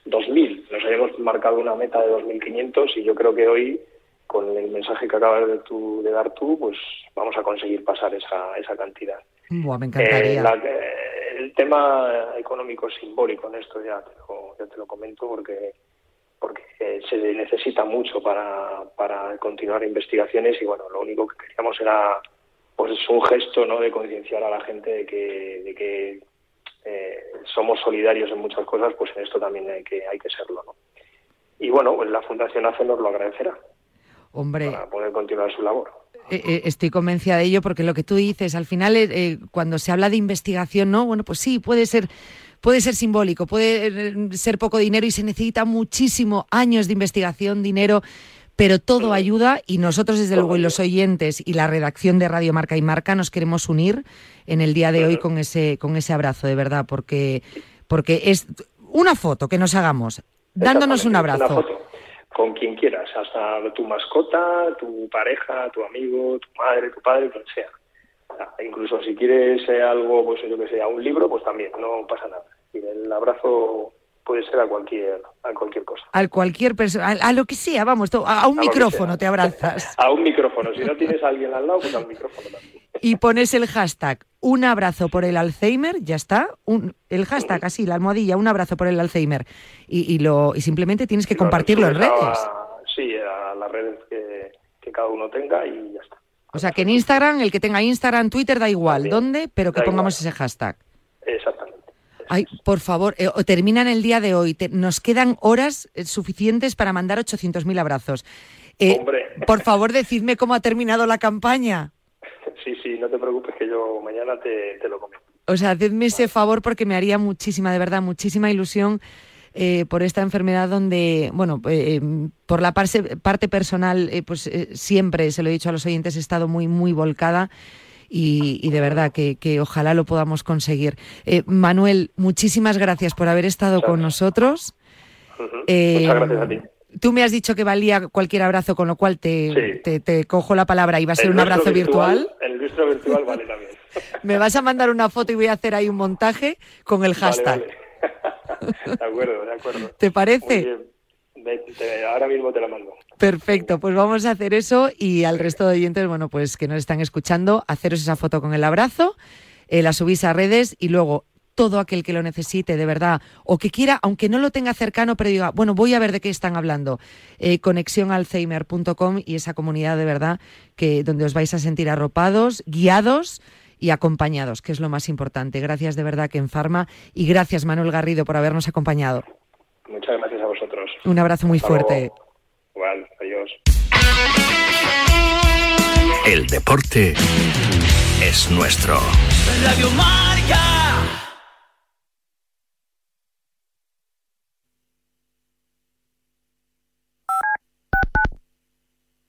2.000, nos habíamos marcado una meta de 2.500 y yo creo que hoy, con el mensaje que acabas de, de dar tú, pues vamos a conseguir pasar esa, esa cantidad. me encantaría. Eh, el tema económico simbólico en esto, ya ya te lo comento, porque porque eh, se necesita mucho para, para continuar investigaciones y bueno, lo único que queríamos era pues es un gesto ¿no? de concienciar a la gente de que, de que eh, somos solidarios en muchas cosas, pues en esto también hay que, hay que serlo. ¿no? Y bueno, pues la Fundación ACE nos lo agradecerá. Hombre. Para poder continuar su labor. Eh, estoy convencida de ello porque lo que tú dices, al final, cuando se habla de investigación, ¿no? Bueno, pues sí, puede ser puede ser simbólico, puede eh, ser poco dinero y se necesita muchísimo años de investigación, dinero, pero todo ayuda y nosotros desde luego y los oyentes y la redacción de Radio Marca y Marca nos queremos unir en el día de hoy con ese con ese abrazo de verdad porque porque es una foto que nos hagamos dándonos un abrazo. con quien quieras, hasta tu mascota, tu pareja, tu amigo, tu madre, tu padre, quien sea. Incluso si quieres eh, algo, pues yo que sé, a un libro, pues también, no pasa nada. Y el abrazo puede ser a cualquier a cualquier cosa. A cualquier persona, a, lo que sea, vamos, a, un micrófono te abrazas. a un micrófono, si no tienes a alguien al lado, pues a un micrófono también. Y pones el hashtag un abrazo por el Alzheimer, ya está, un, el hashtag así, la almohadilla, un abrazo por el Alzheimer. Y, y lo y simplemente tienes que compartirlo en redes. sí, a las redes que, que cada uno tenga y ya está. O sea, que en Instagram, el que tenga Instagram, Twitter, da igual, ¿dónde? Pero que pongamos ese hashtag. Exactamente. Ay, por favor, eh, terminan el día de hoy. nos quedan horas eh, suficientes para mandar 800.000 abrazos. Eh, Hombre. Por favor, decidme cómo ha terminado la campaña. Sí, sí, no te preocupes que yo mañana te, te lo comento. O sea, hacedme ese favor porque me haría muchísima, de verdad, muchísima ilusión eh, por esta enfermedad donde, bueno, eh, por la parte, parte personal, eh, pues siempre, se lo he dicho a los oyentes, he estado muy, muy volcada. Y, de verdad que, ojalá lo podamos conseguir. Manuel, muchísimas gracias por haber estado con nosotros. Muchas gracias a ti. Tú me has dicho que valía cualquier abrazo, con lo cual te, te, cojo la palabra y va a ser un abrazo virtual. El nuestro virtual vale también. me vas a mandar una foto y voy a hacer ahí un montaje con el hashtag. de acuerdo, de acuerdo. ¿Te parece? ahora mismo te la mando. Perfecto, pues vamos a hacer eso y al resto de oyentes, bueno, pues que nos están escuchando, haceros esa foto con el abrazo, eh, la subís a redes y luego todo aquel que lo necesite de verdad o que quiera, aunque no lo tenga cercano, pero diga, bueno, voy a ver de qué están hablando, eh, conexionalzheimer.com y esa comunidad de verdad que donde os vais a sentir arropados, guiados y acompañados, que es lo más importante. Gracias de verdad que en Farma y gracias Manuel Garrido por habernos acompañado. Muchas gracias a vosotros. Un abrazo muy fuerte. Igual, adiós. El deporte es nuestro. Radio Marca.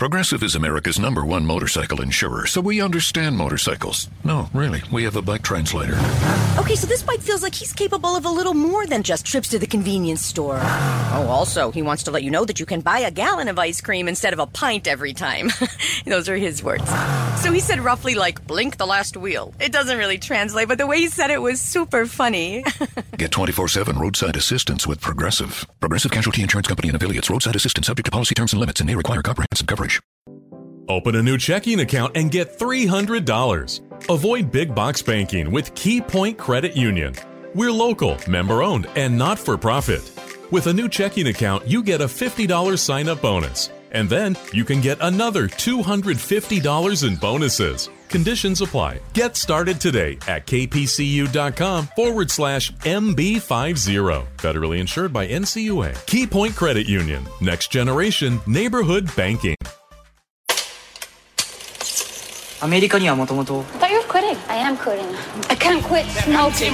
Progressive is America's number one motorcycle insurer, so we understand motorcycles. No, really, we have a bike translator. Okay, so this bike feels like he's capable of a little more than just trips to the convenience store. Oh, also, he wants to let you know that you can buy a gallon of ice cream instead of a pint every time. Those are his words. So he said roughly like, blink the last wheel. It doesn't really translate, but the way he said it was super funny. Get 24 7 roadside assistance with Progressive. Progressive Casualty Insurance Company and affiliates. Roadside assistance subject to policy terms and limits and may require comprehensive coverage. Open a new checking account and get $300. Avoid big box banking with KeyPoint Credit Union. We're local, member owned, and not for profit. With a new checking account, you get a $50 sign up bonus. And then you can get another $250 in bonuses. Conditions apply. Get started today at kpcu.com forward slash MB50. Federally insured by NCUA. Key Point Credit Union. Next generation neighborhood banking. アメリカにはもともと I thought you were quitting. I am quitting. I can't quit smoking.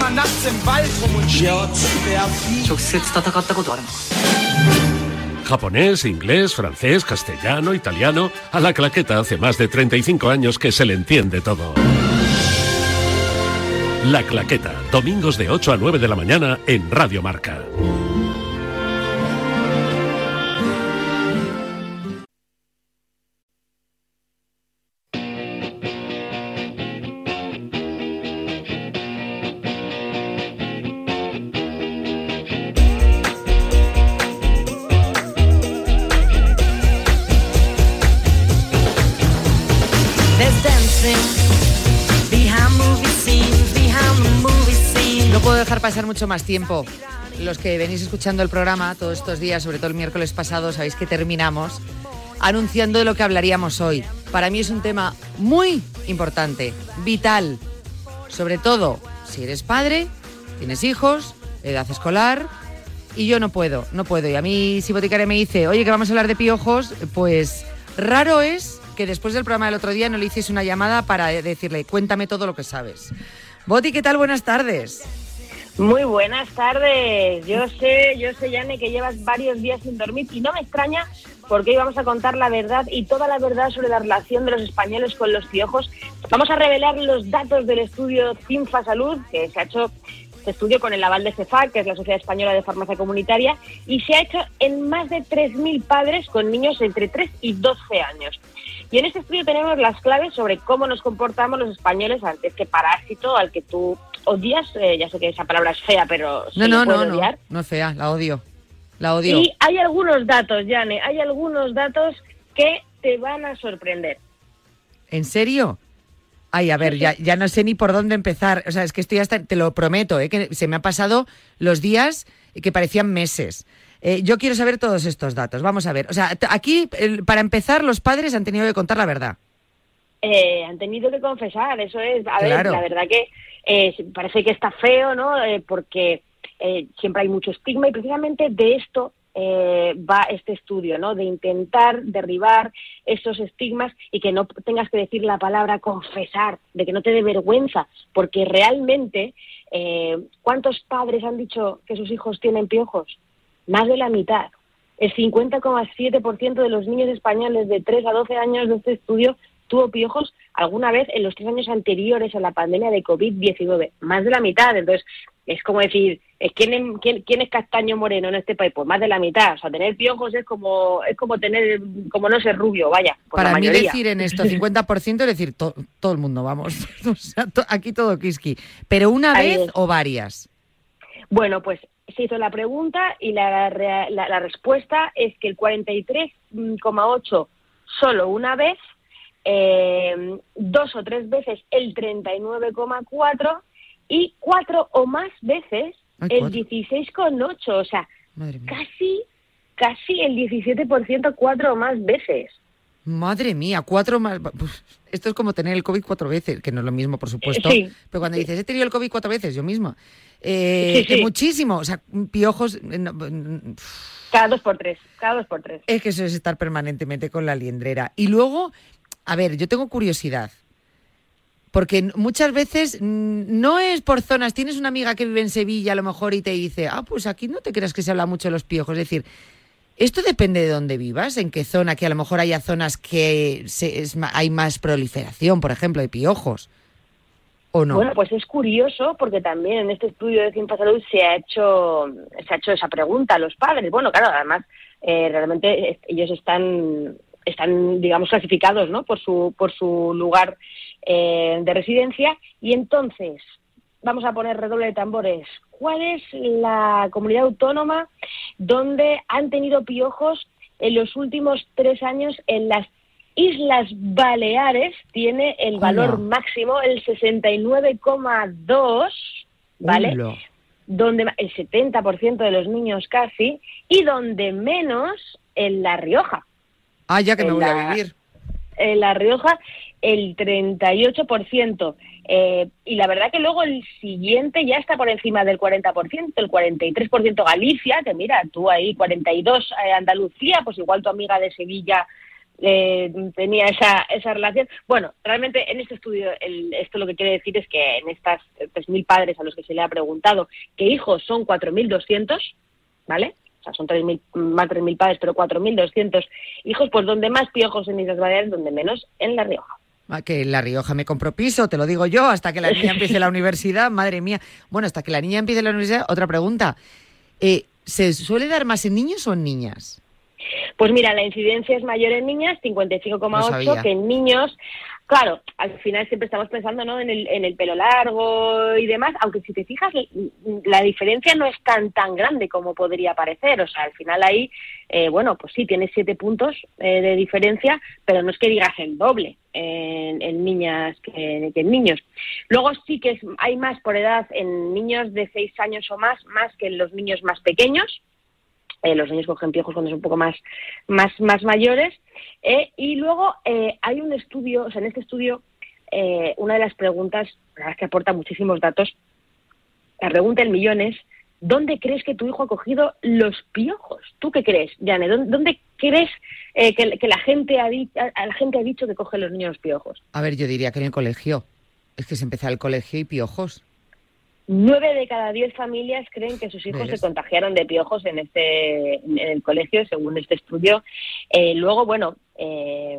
直接戦ったことあるのか Japonés, inglés, francés, castellano, italiano. A la claqueta hace más de 35 años que se le entiende todo. La claqueta, domingos de 8 a 9 de la mañana en Radio Marca. Mucho más tiempo. Los que venís escuchando el programa todos estos días, sobre todo el miércoles pasado, sabéis que terminamos anunciando de lo que hablaríamos hoy. Para mí es un tema muy importante, vital. Sobre todo si eres padre, tienes hijos, edad escolar. Y yo no puedo, no puedo. Y a mí, si Boticaria me dice, oye, que vamos a hablar de piojos, pues raro es que después del programa del otro día no le hiciese una llamada para decirle, cuéntame todo lo que sabes. Boti, ¿qué tal? Buenas tardes. Muy buenas tardes. Yo sé, yo sé, Yane, que llevas varios días sin dormir y no me extraña porque hoy vamos a contar la verdad y toda la verdad sobre la relación de los españoles con los piojos. Vamos a revelar los datos del estudio CINFA Salud, que se ha hecho este estudio con el aval de CEFAC, que es la Sociedad Española de Farmacia Comunitaria, y se ha hecho en más de 3.000 padres con niños entre 3 y 12 años. Y en este estudio tenemos las claves sobre cómo nos comportamos los españoles ante este parásito al que tú odias. Eh, ya sé que esa palabra es fea, pero No, no, no, no, odiar. no es fea, la odio. La odio. Y hay algunos datos, Yane, hay algunos datos que te van a sorprender. ¿En serio? Ay, a ver, ya, ya no sé ni por dónde empezar. O sea, es que estoy hasta, te lo prometo, ¿eh? que se me han pasado los días que parecían meses. Eh, yo quiero saber todos estos datos. Vamos a ver. O sea, aquí, el- para empezar, los padres han tenido que contar la verdad. Eh, han tenido que confesar, eso es. A Claro. ver, la verdad que eh, parece que está feo, ¿no? Eh, porque eh, siempre hay mucho estigma y precisamente de esto eh, va este estudio, ¿no? De intentar derribar esos estigmas y que no tengas que decir la palabra confesar, de que no te dé vergüenza, porque realmente, eh, ¿cuántos padres han dicho que sus hijos tienen piojos? Más de la mitad. El 50,7% de los niños españoles de 3 a 12 años de este estudio tuvo piojos alguna vez en los tres años anteriores a la pandemia de COVID-19. Más de la mitad. Entonces, es como decir, ¿quién, es- quién, quién es castaño moreno en este país? Pues más de la mitad. O sea, tener piojos es como es como tener, como no ser rubio, vaya. Pues la Para mí mayoría. decir en esto 50% es decir to- todo el mundo, vamos. O sea, to- aquí todo kiski. Pero una Ahí vez es. o varias. Bueno, pues se hizo la pregunta y la, la- la respuesta es que el 43,8 solo una vez, eh, dos o tres veces el 39,4 y cuatro o más veces Ay, el cuatro. 16,8. O sea, casi, casi el 17% cuatro o más veces. Madre mía, cuatro más. Uf, Esto es como tener el COVID cuatro veces, que no es lo mismo, por supuesto. Sí. Pero cuando dices, he tenido el COVID cuatro veces, yo misma. Eh, Sí, que sí. muchísimo. O sea, piojos. eh, no, mm, Cada dos por tres, cada dos por tres. Es que eso es estar permanentemente con la liendrera. Y luego, a ver, yo tengo curiosidad. Porque muchas veces no es por zonas. Tienes una amiga que vive en Sevilla a lo mejor y te dice, ah, pues aquí no te creas que se habla mucho de los piojos. Es decir, ¿Esto depende de dónde vivas? ¿En qué zona? Que a lo mejor haya zonas que se, es hay más proliferación, por ejemplo, de piojos. ¿O no? Bueno, pues es curioso porque también en este estudio de Ciencia Salud se ha hecho se ha hecho esa pregunta a los padres. Bueno, claro, además eh, realmente ellos están están digamos clasificados, ¿no? Por su por su lugar eh, de residencia y entonces vamos a poner redoble de tambores. ¿Cuál es la comunidad autónoma donde han tenido piojos en los últimos tres años en las Islas Baleares? Tiene el valor Hola. máximo, el 69,2, ¿vale? Hola. Donde el 70% de los niños casi, y donde menos en La Rioja. Ah, ya que me voy a vivir. En La Rioja, el 38%. Eh, y la verdad que luego el siguiente ya está por encima del 40%, el 43% Galicia, que mira, tú ahí 42 eh, Andalucía, pues igual tu amiga de Sevilla eh, tenía esa, esa relación. Bueno, realmente en este estudio el- esto lo que quiere decir es que en estas 3.000 padres a los que se le ha preguntado que hijos son 4.200, ¿vale? Sea, son 3.000, más 3.000 padres, pero 4.200 hijos, pues donde más piojos en Islas Baleares, donde menos en La Rioja. Ah, Que en La Rioja me compro piso, te lo digo yo, hasta que la niña empiece la universidad, madre mía. Bueno, hasta que la niña empiece la universidad, otra pregunta. Eh, ¿Se suele dar más en niños o en niñas? Pues mira, la incidencia es mayor en niñas, Lo 55,8, sabía. que en niños. Claro, al final siempre estamos pensando ¿no? en, el, en el pelo largo y demás, aunque si te fijas, la diferencia no es tan tan grande como podría parecer. O sea, al final ahí, eh, bueno, pues sí, tienes siete puntos eh, de diferencia, pero no es que digas el doble en, en niñas que, que en niños. Luego sí que es- hay más por edad en niños de seis años o más, más que en los niños más pequeños eh, los niños cogen piojos cuando son un poco más, más, más mayores. eh, y luego eh, hay un estudio, o sea, en este estudio, una de las preguntas, la verdad es que aporta muchísimos datos, la pregunta del millón es, ¿dónde crees que tu hijo ha cogido los piojos? ¿Tú qué crees, Jane? ¿Dónde, crees que, que la, gente ha a- la gente ha dicho que cogen los niños los piojos? A ver, yo diría que en el colegio. Es que se empezó el colegio y piojos. Nueve de cada diez familias creen que sus hijos se contagiaron de piojos en este en el colegio, según este estudio. Eh, luego, bueno, eh,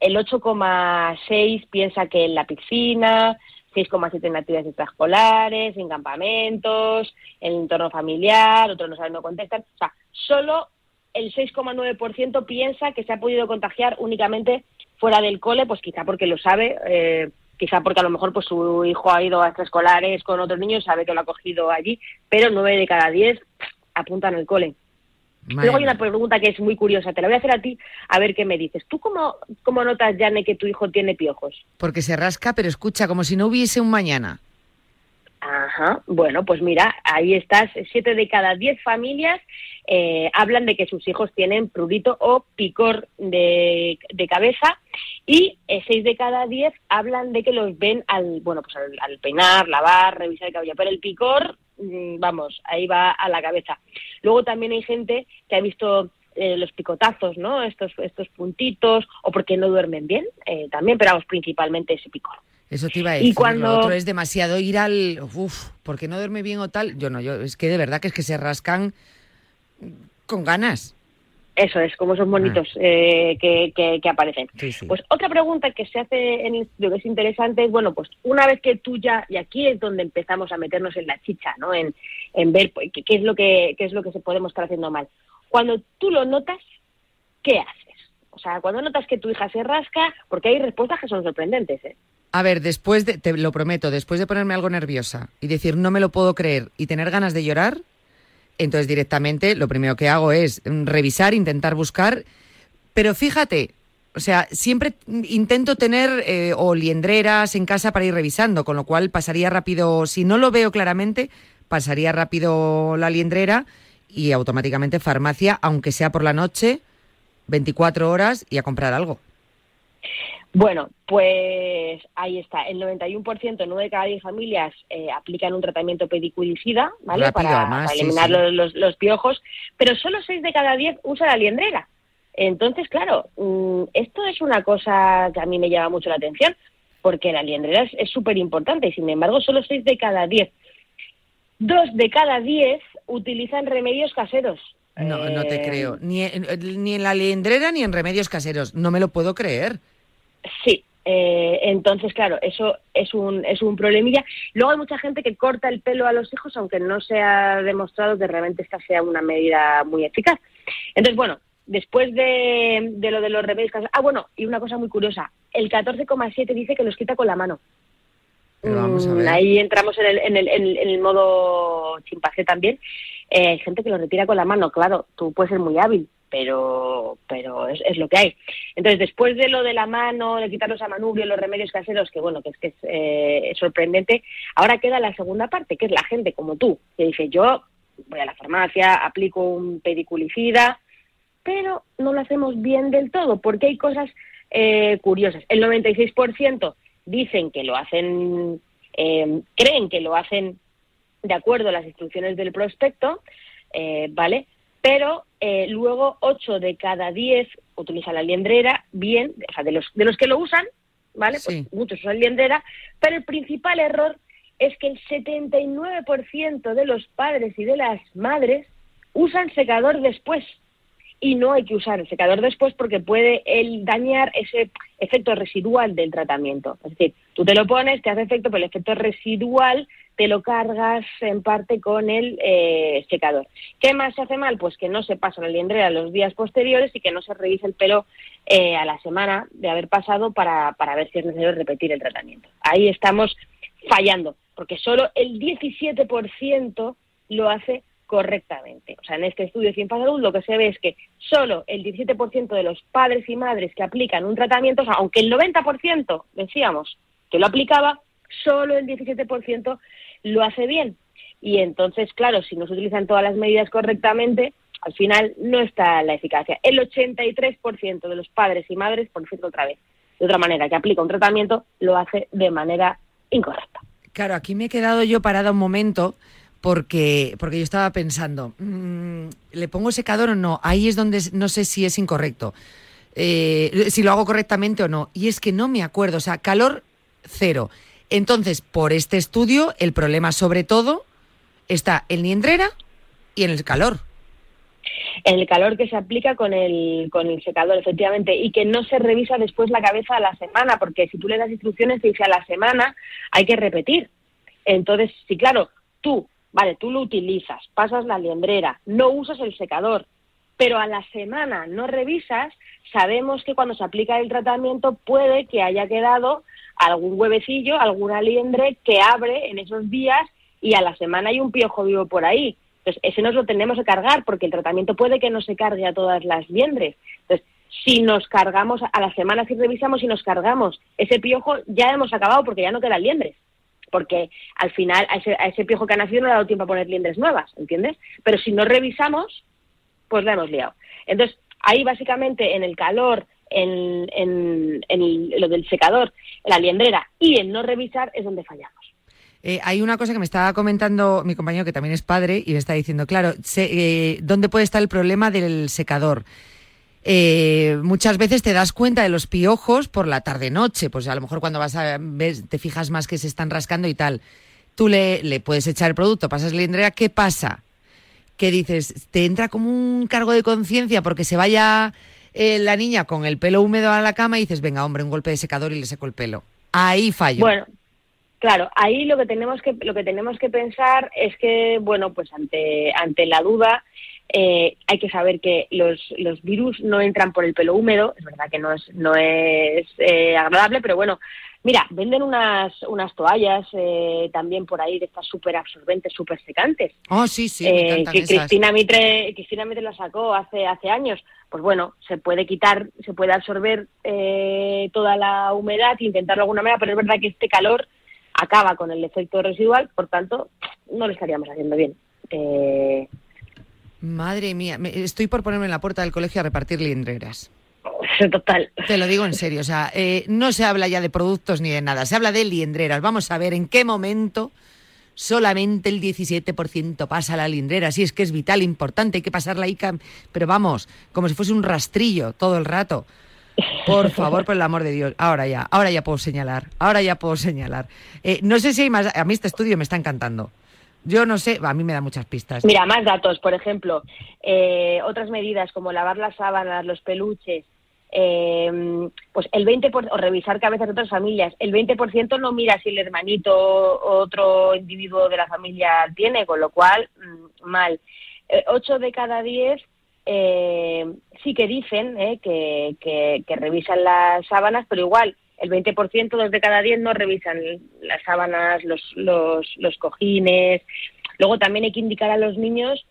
el 8,6 piensa que en la piscina, 6,7 en actividades extraescolares, en campamentos, en el entorno familiar, otros no saben, no contestan. O sea, solo el 6,9% piensa que se ha podido contagiar únicamente fuera del cole, pues quizá porque lo sabe, eh, quizá porque a lo mejor pues su hijo ha ido a extraescolares con otros niños, sabe que lo ha cogido allí, pero 9 de cada 10 apuntan al cole. Madre Luego hay una pregunta que es muy curiosa, te la voy a hacer a ti, a ver qué me dices. ¿Tú cómo, cómo notas, Jane, que tu hijo tiene piojos? Porque se rasca, pero escucha, como si no hubiese un mañana. Ajá, bueno, pues mira, ahí estás. Siete de cada diez familias eh, hablan de que sus hijos tienen prurito o picor de, cabeza y eh, seis de cada diez hablan de que los ven al, bueno, pues al, al peinar, lavar, revisar el cabello. Pero el picor, mm, vamos, ahí va a la cabeza. Luego también hay gente que ha visto eh, los picotazos, ¿no? Estos, estos puntitos, o porque no duermen bien, eh, también, pero vamos, principalmente ese picor. Eso te iba a Y decir. cuando- Lo otro es demasiado ir al. Uf, porque no duerme bien o tal. Yo no, yo. Es que de verdad que es que se rascan con ganas. Eso es, como esos monitos eh, que, que- que aparecen. Sí, sí. Pues otra pregunta que se hace en el que es interesante es, bueno, pues una vez que tú ya, y aquí es donde empezamos a meternos en la chicha, ¿no? En, en ver pues, qué, qué es lo que, qué es lo que se podemos estar haciendo mal. Cuando tú lo notas, ¿qué haces? O sea, cuando notas que tu hija se rasca, porque hay respuestas que son sorprendentes, ¿eh? A ver, después de, te lo prometo, después de ponerme algo nerviosa y decir no me lo puedo creer y tener ganas de llorar, entonces directamente lo primero que hago es revisar, intentar buscar, pero fíjate, o sea, siempre intento tener eh, o liendreras en casa para ir revisando, con lo cual pasaría rápido, si no lo veo claramente, pasaría rápido la liendrera y automáticamente farmacia, aunque sea por la noche, 24 horas y a comprar algo. Bueno, pues ahí está. El 91%, 9 de cada 10 familias eh, aplican un tratamiento pedicuricida, ¿vale? Rápido, para, eliminar sí. Los, los- los piojos, pero solo 6 de cada 10 usa la liendrera. Entonces, claro, mm, esto es una cosa que a mí me llama mucho la atención, porque la liendrera es- súper importante y, sin embargo, solo 6 de cada 10. Dos de cada 10 utilizan remedios caseros No, no te Eh, creo. Ni, ni en la liendrera ni en remedios caseros. No me lo puedo creer. Sí, eh, entonces, claro, eso es un, es un problemilla. Luego hay mucha gente que corta el pelo a los hijos, aunque no se ha demostrado que realmente esta sea una medida muy eficaz. Entonces, bueno, después de, de lo de los remedios. Ah, bueno, y una cosa muy curiosa. El 14,7 dice que los quita con la mano. Vamos a ver. Mm, Ahí entramos en el, en el, en el, en el modo chimpancé también. Eh, hay gente que lo retira con la mano, claro, tú puedes ser muy hábil, pero, pero es, lo que hay. Entonces, después de lo de la mano, de quitar los amanubrios, los remedios caseros, que bueno, que es que es eh, sorprendente, ahora queda la segunda parte, que es la gente como tú, que dice, yo voy a la farmacia, aplico un pediculicida, pero no lo hacemos bien del todo, porque hay cosas eh, curiosas. El 96% dicen que lo hacen, eh, creen que lo hacen de acuerdo a las instrucciones del prospecto, eh, ¿vale? Pero eh, luego 8 de cada 10 utilizan la liendrera bien, o sea, de los, de los que lo usan, ¿vale? Pues muchos usan liendrera, pero el principal error es que el 79% de los padres y de las madres usan secador después y no hay que usar el secador después porque puede el dañar ese efecto residual del tratamiento. Es decir, tú te lo pones, te hace efecto, pero el efecto residual te lo cargas en parte con el eh, secador. ¿Qué más se hace mal? Pues que no se pasa la liendrera los días posteriores y que no se revise el pelo eh, a la semana de haber pasado para, para ver si es necesario repetir el tratamiento. Ahí estamos fallando, porque solo el 17% lo hace correctamente. O sea, en este estudio de Salud lo que se ve es que solo el 17% de los padres y madres que aplican un tratamiento, aunque el 90% decíamos que lo aplicaba, solo el 17% lo hace bien. Y entonces, claro, si no se utilizan todas las medidas correctamente, al final no está la eficacia. El 83% de los padres y madres, por decirlo otra vez, de otra manera, que aplica un tratamiento, lo hace de manera incorrecta. Claro, aquí me he quedado yo parada un momento porque, porque yo estaba pensando, mm, ¿le pongo secador o no? Ahí es donde no sé si es incorrecto, eh, si lo hago correctamente o no. Y es que no me acuerdo, o sea, calor cero. Entonces, por este estudio, el problema sobre todo está en liendrera y en el calor. El calor que se aplica con el, con el secador, efectivamente, y que no se revisa después la cabeza a la semana, porque si tú le das instrucciones, te dice a la semana hay que repetir. Entonces, sí, claro, tú, vale, tú lo utilizas, pasas la liendrera, no usas el secador, pero a la semana no revisas, sabemos que cuando se aplica el tratamiento puede que haya quedado algún huevecillo, alguna liendre que abre en esos días y a la semana hay un piojo vivo por ahí. Entonces, ese nos lo tenemos que cargar porque el tratamiento puede que no se cargue a todas las liendres. Entonces, si nos cargamos a la semana, si revisamos y nos cargamos ese piojo, ya hemos acabado porque ya no quedan liendres. Porque al final a ese, a ese piojo que ha nacido no le ha dado tiempo a poner liendres nuevas, ¿entiendes? Pero si no revisamos, pues la hemos liado. Entonces, ahí básicamente en el calor, en, en, en lo del secador, en la liendrera y en no revisar es donde fallamos. Eh, hay una cosa que me estaba comentando mi compañero, que también es padre, y me está diciendo, claro, eh, ¿dónde puede estar el problema del secador? Eh, muchas veces te das cuenta de los piojos por la tarde-noche, pues a lo mejor cuando vas a ver, te fijas más que se están rascando y tal. Tú le, le puedes echar el producto, pasas la ¿qué pasa? Que dices, te entra como un cargo de conciencia porque se vaya eh, la niña con el pelo húmedo a la cama y dices, venga, hombre, un golpe de secador y le seco el pelo. Ahí fallo. Bueno, claro, ahí lo que tenemos que lo que tenemos que pensar es que bueno, pues ante ante la duda eh, hay que saber que los, los virus no entran por el pelo húmedo, es verdad que no es no es eh, agradable, pero bueno, mira, venden unas unas toallas eh, también por ahí de estas súper absorbentes, súper secantes. Oh, sí, sí, me eh, que esas. Cristina Mitre Cristina Mitre la sacó hace hace años pues bueno se puede quitar se puede absorber eh, toda la humedad e intentarlo de alguna manera pero es verdad que este calor acaba con el efecto residual por tanto no lo estaríamos haciendo bien Eh, Madre mía, me- estoy por ponerme en la puerta del colegio a repartir liendreras. Total. Te lo digo en serio, o sea, eh, no se habla ya de productos ni de nada, se habla de liendreras. Vamos a ver en qué momento solamente el 17% pasa a la liendrera. Si es que es vital, importante, hay que pasarla ahí, cam- pero vamos, como si fuese un rastrillo todo el rato. Por favor, por el amor de Dios. Ahora ya, ahora ya puedo señalar, ahora ya puedo señalar. Eh, no sé si hay más, a mí este estudio me está encantando. Yo no sé, a mí me da muchas pistas. Mira, más datos, por ejemplo, eh, otras medidas como lavar las sábanas, los peluches, eh, pues el 20%, o revisar cabezas de otras familias, el 20% no mira si el hermanito o otro individuo de la familia tiene, con lo cual, mm, mal. Eh, 8 de cada 10 eh, sí que dicen eh, que, que, que revisan las sábanas, pero igual el 20%, dos de cada 10 no revisan las sábanas, los, los, los cojines. Luego también hay que indicar a los niños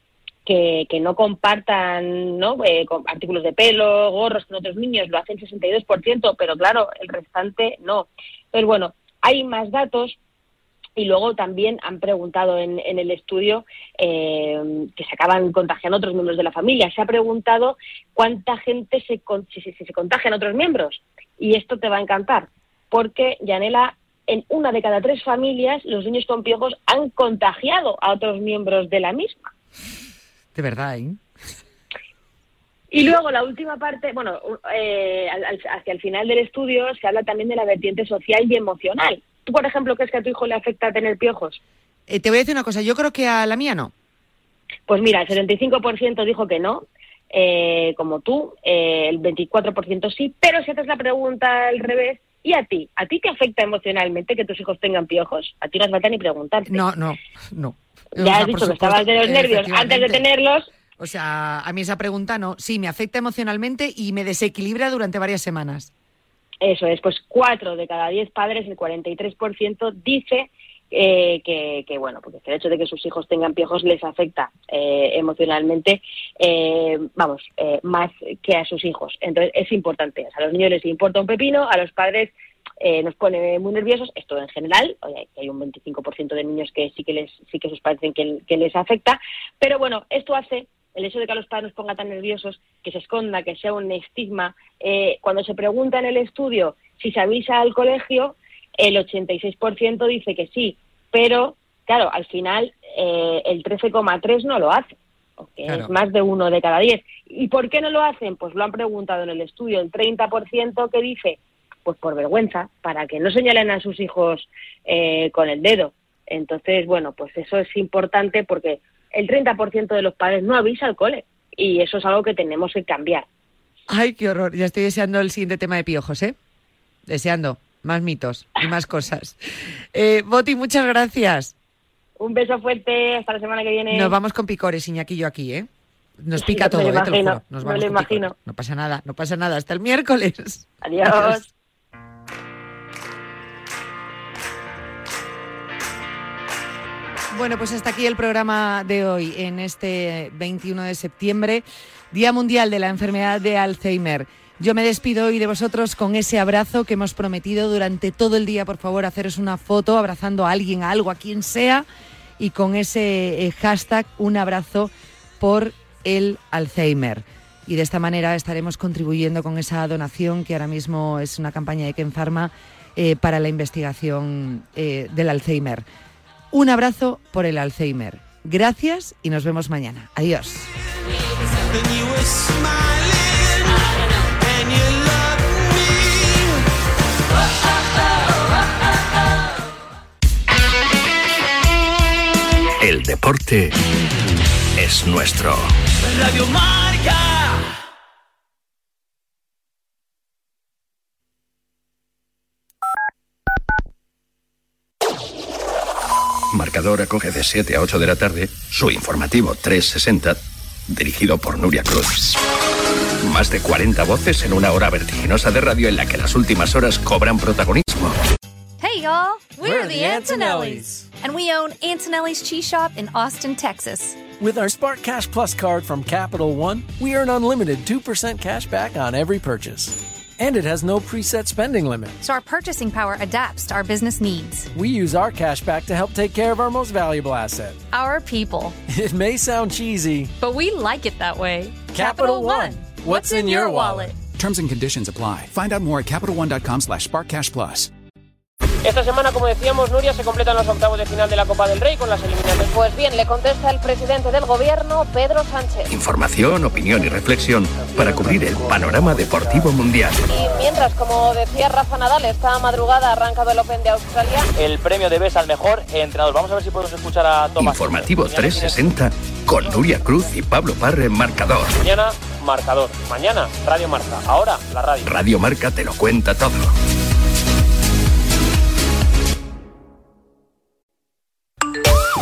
que, que no compartan ¿no? Eh, artículos de pelo, gorros con otros niños, lo hacen 62%, pero claro, el restante no. Pero bueno, hay más datos y luego también han preguntado en, en el estudio eh, que se acaban contagiando otros miembros de la familia. Se ha preguntado cuánta gente se, con- si, si- si se contagian otros miembros. Y esto te va a encantar, porque, Yanela, en una de cada tres familias los niños con piojos han contagiado a otros miembros de la misma. De verdad, ¿eh? Y luego la última parte, bueno, eh, al- al- hacia el final del estudio se habla también de la vertiente social y emocional. ¿Tú, por ejemplo, crees que a tu hijo le afecta tener piojos? Eh, te voy a decir una cosa, yo creo que a la mía no. Pues mira, el 75% dijo que no, eh, como tú, eh, el 24% sí, pero si haces la pregunta al revés, ¿y a ti? ¿A ti te afecta emocionalmente que tus hijos tengan piojos? A ti no hace falta ni preguntarte. No, no, no. O Ya sea, has dicho que estabas de los nervios antes de tenerlos. O sea, a mí esa pregunta no. Sí, me afecta emocionalmente y me desequilibra durante varias semanas. Eso es, pues cuatro de cada diez padres, el 43%, dice eh, que, que, bueno, porque el hecho de que sus hijos tengan piojos les afecta eh, emocionalmente, eh, vamos, eh, más que a sus hijos. Entonces es importante. A los niños les importa un pepino, a los padres eh, nos pone muy nerviosos, esto en general, hay un 25% de niños que sí que les sí que sus padres que, que les afecta, pero bueno, esto hace el hecho de que a los padres nos ponga tan nerviosos, que se esconda, que sea un estigma. Eh, cuando se pregunta en el estudio si se avisa al colegio, el 86% dice que sí, pero claro, al final eh, el 13,3 no lo hace, Claro. es más de uno de cada diez. ¿Y por qué no lo hacen? Pues lo han preguntado en el estudio, el 30% que dice, pues por vergüenza, para que no señalen a sus hijos eh, con el dedo. Entonces, bueno, pues eso es importante porque el 30% de los padres no avisa al cole y eso es algo que tenemos que cambiar. Ay, qué horror. Ya estoy deseando el siguiente tema de piojos, ¿eh? Deseando más mitos y más cosas. Eh, Boti, muchas gracias. Un beso fuerte, hasta la semana que viene. Nos vamos con picores, Iñaki yo aquí, ¿eh? Nos Sí, pica todo, ¿eh? Te lo imagino, juro. Nos me vamos lo picores. imagino. No pasa nada, no pasa nada. Hasta el miércoles. Adiós. Bueno, pues hasta aquí el programa de hoy, en este 21 de septiembre, Día Mundial de la Enfermedad de Alzheimer. Yo me despido hoy de vosotros con ese abrazo que hemos prometido durante todo el día. Por favor, haceros una foto abrazando a alguien, a algo, a quien sea, y con ese eh, hashtag un abrazo por el Alzheimer. Y de esta manera estaremos contribuyendo con esa donación que ahora mismo es una campaña de Ken Pharma eh, para la investigación eh, del Alzheimer. Un abrazo por el Alzheimer. Gracias y nos vemos mañana. Adiós. El deporte es nuestro. Radio Marca. Marcador acoge de 7 a 8 de la tarde su informativo 360, dirigido por Nuria Cruz. Más de 40 voces en una hora vertiginosa de radio en la que las últimas horas cobran protagonismo. Hey, y'all. We're, We're the the Antonellis. And we own Antonelli's Cheese Shop in Austin, Texas. With our Spark Cash Plus card from Capital One, we earn unlimited 2% cash back on every purchase. And it has no preset spending limit. So our purchasing power adapts to our business needs. We use our cash back to help take care of our most valuable asset. Our people. It may sound cheesy. But we like it that way. Capital One. What's in your wallet? Terms and conditions apply. Find out more at CapitalOne.com slash SparkCashPlus. Esta semana, como decíamos, Nuria, se completan los octavos de final de la Copa del Rey con las eliminatorias. Pues bien, le contesta el presidente del gobierno, Pedro Sánchez. Información, opinión y reflexión para cubrir el panorama deportivo mundial. Y mientras, como decía Rafa Nadal, esta madrugada ha arrancado el Open de Australia. El premio de BES al mejor entrenador. Vamos a ver si podemos escuchar a Tomás. Informativo 360 con Nuria Cruz y Pablo Parre en Marcador. Mañana, marcador. Mañana, Radio Marca. Ahora, la radio. Radio Marca te lo cuenta todo.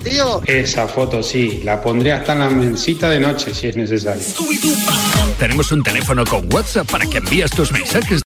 tío. Esa foto sí, la pondré hasta en la mensita de noche si es necesario. Tenemos un teléfono con WhatsApp para que envíes tus mensajes